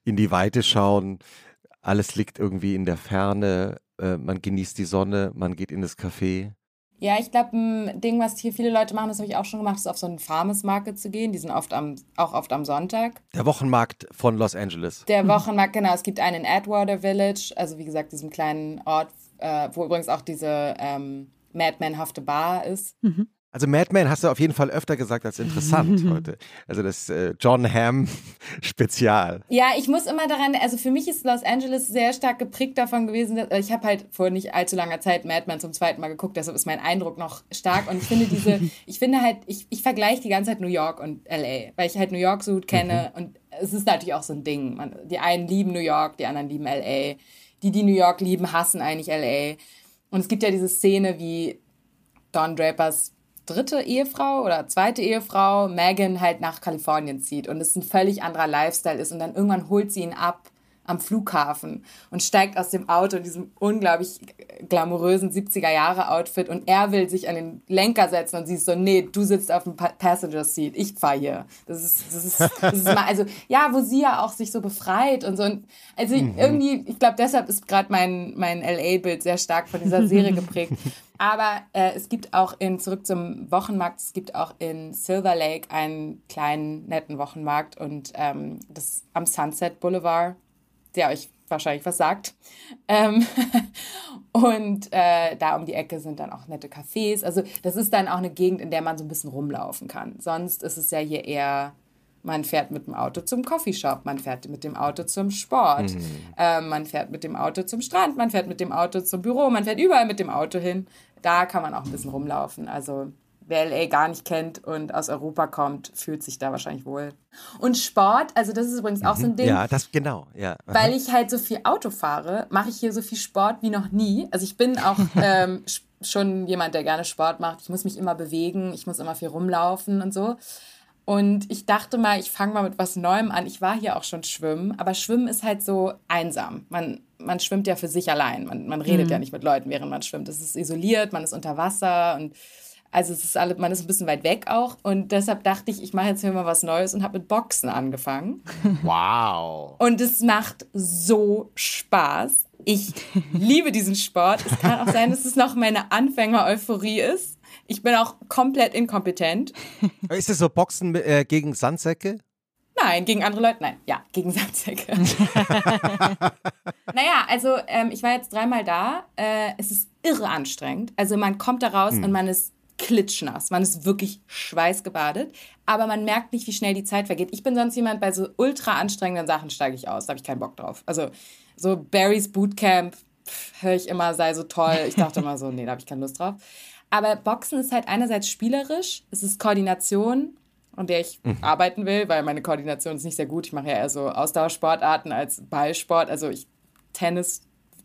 in die Weite schauen. Alles liegt irgendwie in der Ferne. Äh, man genießt die Sonne, man geht in das Café. Ja, ich glaube, ein Ding, was hier viele Leute machen, das habe ich auch schon gemacht, ist auf so einen Farmers Market zu gehen. Die sind oft am, auch oft am Sonntag. Der Wochenmarkt von Los Angeles. Der Wochenmarkt, genau. Es gibt einen in Atwater Village, also wie gesagt, diesem kleinen Ort, äh, wo übrigens auch diese ähm, Madman-hafte Bar ist. Mhm. Also Madman hast du auf jeden Fall öfter gesagt als interessant heute. Also das äh, John Hamm Spezial. Ja, ich muss immer daran, also für mich ist Los Angeles sehr stark geprägt davon gewesen, dass, ich habe halt vor nicht allzu langer Zeit Madman zum zweiten Mal geguckt, deshalb ist mein Eindruck noch stark und ich finde diese, ich finde halt, ich, ich vergleiche die ganze Zeit New York und LA, weil ich halt New York so gut kenne mhm. und es ist natürlich auch so ein Ding. Man, die einen lieben New York, die anderen lieben LA. Die, die New York lieben, hassen eigentlich LA. Und es gibt ja diese Szene, wie Don Drapers dritte Ehefrau oder zweite Ehefrau Megan halt nach Kalifornien zieht und es ein völlig anderer Lifestyle ist und dann irgendwann holt sie ihn ab am Flughafen und steigt aus dem Auto in diesem unglaublich glamourösen 70er-Jahre-Outfit und er will sich an den Lenker setzen und sie ist so, nee, du sitzt auf dem Passenger Seat, ich fahre hier. Das ist, das ist, das ist mal, also, ja, wo sie ja auch sich so befreit und so. Und also mhm. irgendwie, ich glaube, deshalb ist gerade mein, mein LA-Bild sehr stark von dieser Serie geprägt. Aber äh, es gibt auch in, zurück zum Wochenmarkt, es gibt auch in Silver Lake einen kleinen, netten Wochenmarkt und ähm, das am Sunset Boulevard der euch wahrscheinlich was sagt. Ähm und äh, da um die Ecke sind dann auch nette Cafés. Also das ist dann auch eine Gegend, in der man so ein bisschen rumlaufen kann. Sonst ist es ja hier eher, man fährt mit dem Auto zum Coffeeshop, man fährt mit dem Auto zum Sport, mhm. äh, man fährt mit dem Auto zum Strand, man fährt mit dem Auto zum Büro, man fährt überall mit dem Auto hin. Da kann man auch ein bisschen rumlaufen. Also wer LA gar nicht kennt und aus Europa kommt, fühlt sich da wahrscheinlich wohl. Und Sport, also das ist übrigens auch so ein mhm. Ding. Ja, das genau, ja. Weil ich halt so viel Auto fahre, mache ich hier so viel Sport wie noch nie. Also ich bin auch ähm, schon jemand, der gerne Sport macht. Ich muss mich immer bewegen, ich muss immer viel rumlaufen und so. Und ich dachte mal, ich fange mal mit was Neuem an. Ich war hier auch schon schwimmen, aber Schwimmen ist halt so einsam. Man, man schwimmt ja für sich allein. Man, man redet mhm. ja nicht mit Leuten, während man schwimmt. Es ist isoliert, man ist unter Wasser und also es ist alle, man ist ein bisschen weit weg auch und deshalb dachte ich, ich mache jetzt hier mal was Neues und habe mit Boxen angefangen. Wow. Und es macht so Spaß. Ich liebe diesen Sport. Es kann auch sein, dass es noch meine Anfänger-Euphorie ist. Ich bin auch komplett inkompetent. Ist es so Boxen äh, gegen Sandsäcke? Nein, gegen andere Leute, nein. Ja, gegen Sandsäcke. naja, also ähm, ich war jetzt dreimal da. Äh, es ist irre anstrengend. Also man kommt da raus hm. und man ist klitschnass. Man ist wirklich schweißgebadet, aber man merkt nicht, wie schnell die Zeit vergeht. Ich bin sonst jemand, bei so ultra anstrengenden Sachen steige ich aus. Da habe ich keinen Bock drauf. Also so Barry's Bootcamp höre ich immer, sei so toll. Ich dachte immer so, nee, da habe ich keine Lust drauf. Aber Boxen ist halt einerseits spielerisch, es ist Koordination, an der ich mhm. arbeiten will, weil meine Koordination ist nicht sehr gut. Ich mache ja eher so Ausdauersportarten als Ballsport. Also ich Tennis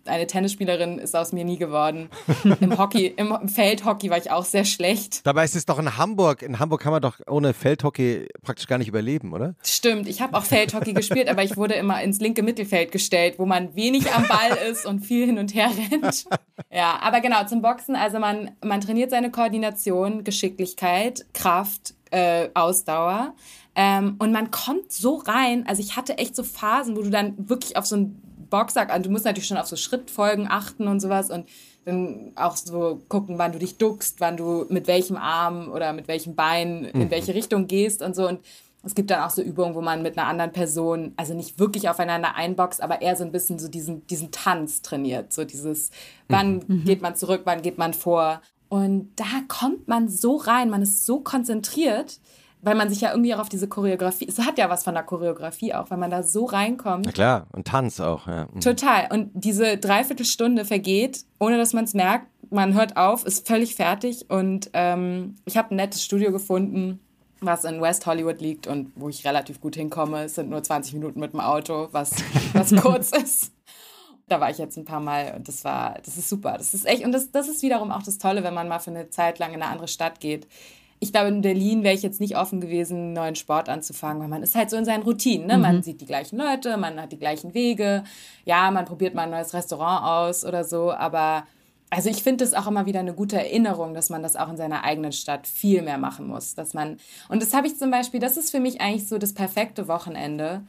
eine Tennisspielerin ist aus mir nie geworden. Im Hockey, im Feldhockey war ich auch sehr schlecht. Dabei ist es doch in Hamburg. In Hamburg kann man doch ohne Feldhockey praktisch gar nicht überleben, oder? Stimmt, ich habe auch Feldhockey gespielt, aber ich wurde immer ins linke Mittelfeld gestellt, wo man wenig am Ball ist und viel hin und her rennt. Ja, aber genau, zum Boxen, also man, man trainiert seine Koordination, Geschicklichkeit, Kraft, äh, Ausdauer. Ähm, und man kommt so rein, also ich hatte echt so Phasen, wo du dann wirklich auf so ein Boxsack an. Du musst natürlich schon auf so Schrittfolgen achten und sowas und dann auch so gucken, wann du dich duckst, wann du mit welchem Arm oder mit welchem Bein in mhm. welche Richtung gehst und so. Und es gibt dann auch so Übungen, wo man mit einer anderen Person, also nicht wirklich aufeinander einboxt, aber eher so ein bisschen so diesen, diesen Tanz trainiert. So dieses, wann mhm. geht man zurück, wann geht man vor. Und da kommt man so rein, man ist so konzentriert weil man sich ja irgendwie auch auf diese Choreografie, es hat ja was von der Choreografie auch, weil man da so reinkommt. Na klar, und Tanz auch, ja. Mhm. Total. Und diese Dreiviertelstunde vergeht, ohne dass man es merkt. Man hört auf, ist völlig fertig und ähm, ich habe ein nettes Studio gefunden, was in West Hollywood liegt und wo ich relativ gut hinkomme. Es sind nur 20 Minuten mit dem Auto, was, was kurz ist. Da war ich jetzt ein paar Mal und das war, das ist super. Das ist echt, und das, das ist wiederum auch das Tolle, wenn man mal für eine Zeit lang in eine andere Stadt geht ich glaube, in Berlin wäre ich jetzt nicht offen gewesen, einen neuen Sport anzufangen, weil man ist halt so in seinen Routinen. Ne? Mhm. Man sieht die gleichen Leute, man hat die gleichen Wege. Ja, man probiert mal ein neues Restaurant aus oder so, aber also ich finde es auch immer wieder eine gute Erinnerung, dass man das auch in seiner eigenen Stadt viel mehr machen muss. Dass man, und das habe ich zum Beispiel, das ist für mich eigentlich so das perfekte Wochenende.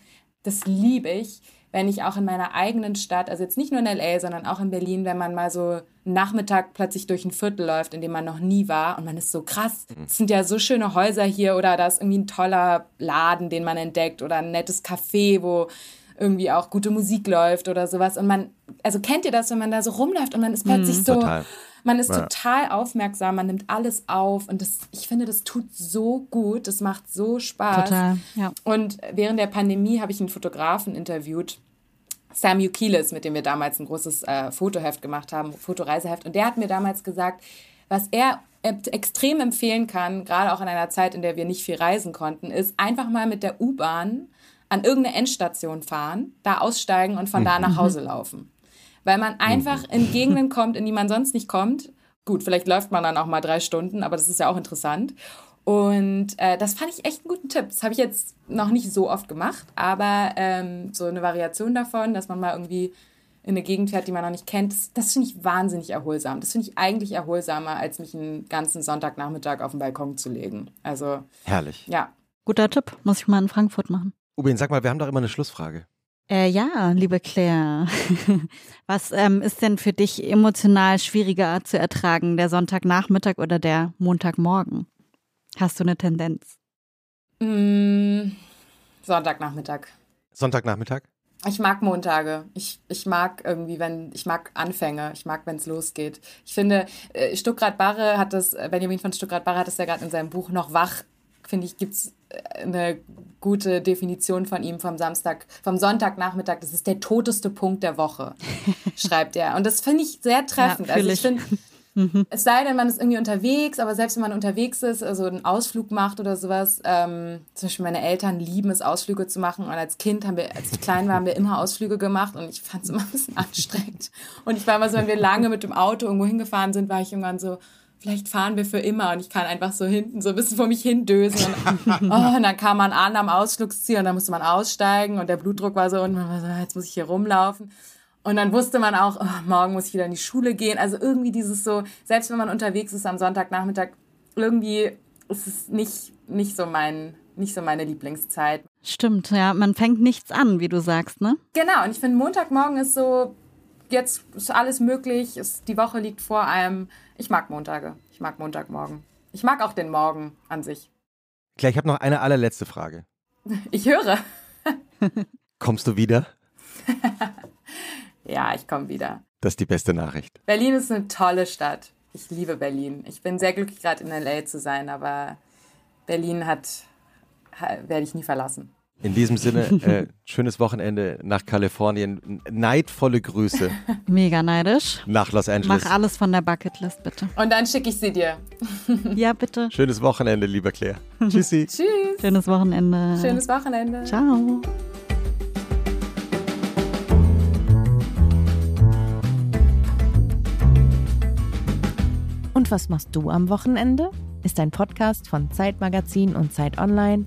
das liebe ich, wenn ich auch in meiner eigenen Stadt, also jetzt nicht nur in LA, sondern auch in Berlin, wenn man mal so Nachmittag plötzlich durch ein Viertel läuft, in dem man noch nie war und man ist so krass. Mhm. Es sind ja so schöne Häuser hier oder da ist irgendwie ein toller Laden, den man entdeckt oder ein nettes Café, wo irgendwie auch gute Musik läuft oder sowas. Und man, also kennt ihr das, wenn man da so rumläuft und man ist plötzlich mhm. so, Total. Man ist ja. total aufmerksam, man nimmt alles auf und das, ich finde, das tut so gut, das macht so Spaß. Total, ja. Und während der Pandemie habe ich einen Fotografen interviewt, Sam Ukilis, mit dem wir damals ein großes äh, Fotoheft gemacht haben, Fotoreiseheft. Und der hat mir damals gesagt, was er extrem empfehlen kann, gerade auch in einer Zeit, in der wir nicht viel reisen konnten, ist einfach mal mit der U-Bahn an irgendeine Endstation fahren, da aussteigen und von da nach Hause laufen. Weil man einfach in Gegenden kommt, in die man sonst nicht kommt. Gut, vielleicht läuft man dann auch mal drei Stunden, aber das ist ja auch interessant. Und äh, das fand ich echt einen guten Tipp. Das habe ich jetzt noch nicht so oft gemacht, aber ähm, so eine Variation davon, dass man mal irgendwie in eine Gegend fährt, die man noch nicht kennt, das, das finde ich wahnsinnig erholsam. Das finde ich eigentlich erholsamer, als mich einen ganzen Sonntagnachmittag auf den Balkon zu legen. Also herrlich. Ja. Guter Tipp, muss ich mal in Frankfurt machen. Ubin, sag mal, wir haben doch immer eine Schlussfrage. Äh, ja, liebe Claire. Was ähm, ist denn für dich emotional schwieriger zu ertragen, der Sonntagnachmittag oder der Montagmorgen? Hast du eine Tendenz? Mm, Sonntagnachmittag. Sonntagnachmittag? Ich mag Montage. Ich, ich mag irgendwie, wenn, ich mag Anfänge. Ich mag, wenn es losgeht. Ich finde, äh, Stuckrad Barre hat das, Benjamin von Stuckrad Barre hat das ja gerade in seinem Buch noch wach finde ich, gibt es äh, eine gute Definition von ihm vom Samstag, vom Sonntagnachmittag. Das ist der toteste Punkt der Woche, schreibt er. Und das finde ich sehr treffend. Ja, also ich finde, mhm. es sei denn, man ist irgendwie unterwegs, aber selbst wenn man unterwegs ist, also einen Ausflug macht oder sowas, ähm, zum Beispiel meine Eltern lieben es, Ausflüge zu machen. Und als Kind haben wir, als ich klein war, haben wir immer Ausflüge gemacht und ich fand es immer ein bisschen anstrengend. Und ich war immer so, wenn wir lange mit dem Auto irgendwo hingefahren sind, war ich irgendwann so, vielleicht fahren wir für immer und ich kann einfach so hinten so ein bisschen vor mich hindösen und, oh, und dann kam man an am Ausflugsziel und dann musste man aussteigen und der Blutdruck war so und man war so, jetzt muss ich hier rumlaufen. Und dann wusste man auch, oh, morgen muss ich wieder in die Schule gehen. Also irgendwie dieses so, selbst wenn man unterwegs ist am Sonntagnachmittag, irgendwie ist es nicht, nicht so mein, nicht so meine Lieblingszeit. Stimmt, ja, man fängt nichts an, wie du sagst, ne? Genau, und ich finde, Montagmorgen ist so, jetzt ist alles möglich, ist, die Woche liegt vor einem ich mag Montage. Ich mag Montagmorgen. Ich mag auch den Morgen an sich. Claire, ich habe noch eine allerletzte Frage. Ich höre. Kommst du wieder? ja, ich komme wieder. Das ist die beste Nachricht. Berlin ist eine tolle Stadt. Ich liebe Berlin. Ich bin sehr glücklich, gerade in LA zu sein, aber Berlin hat, werde ich nie verlassen. In diesem Sinne, äh, schönes Wochenende nach Kalifornien. Neidvolle Grüße. Mega neidisch. Nach Los Angeles. Mach alles von der Bucketlist, bitte. Und dann schicke ich sie dir. ja, bitte. Schönes Wochenende, lieber Claire. Tschüssi. Tschüss. Schönes Wochenende. Schönes Wochenende. Ciao. Und was machst du am Wochenende? Ist ein Podcast von Zeitmagazin und Zeit Online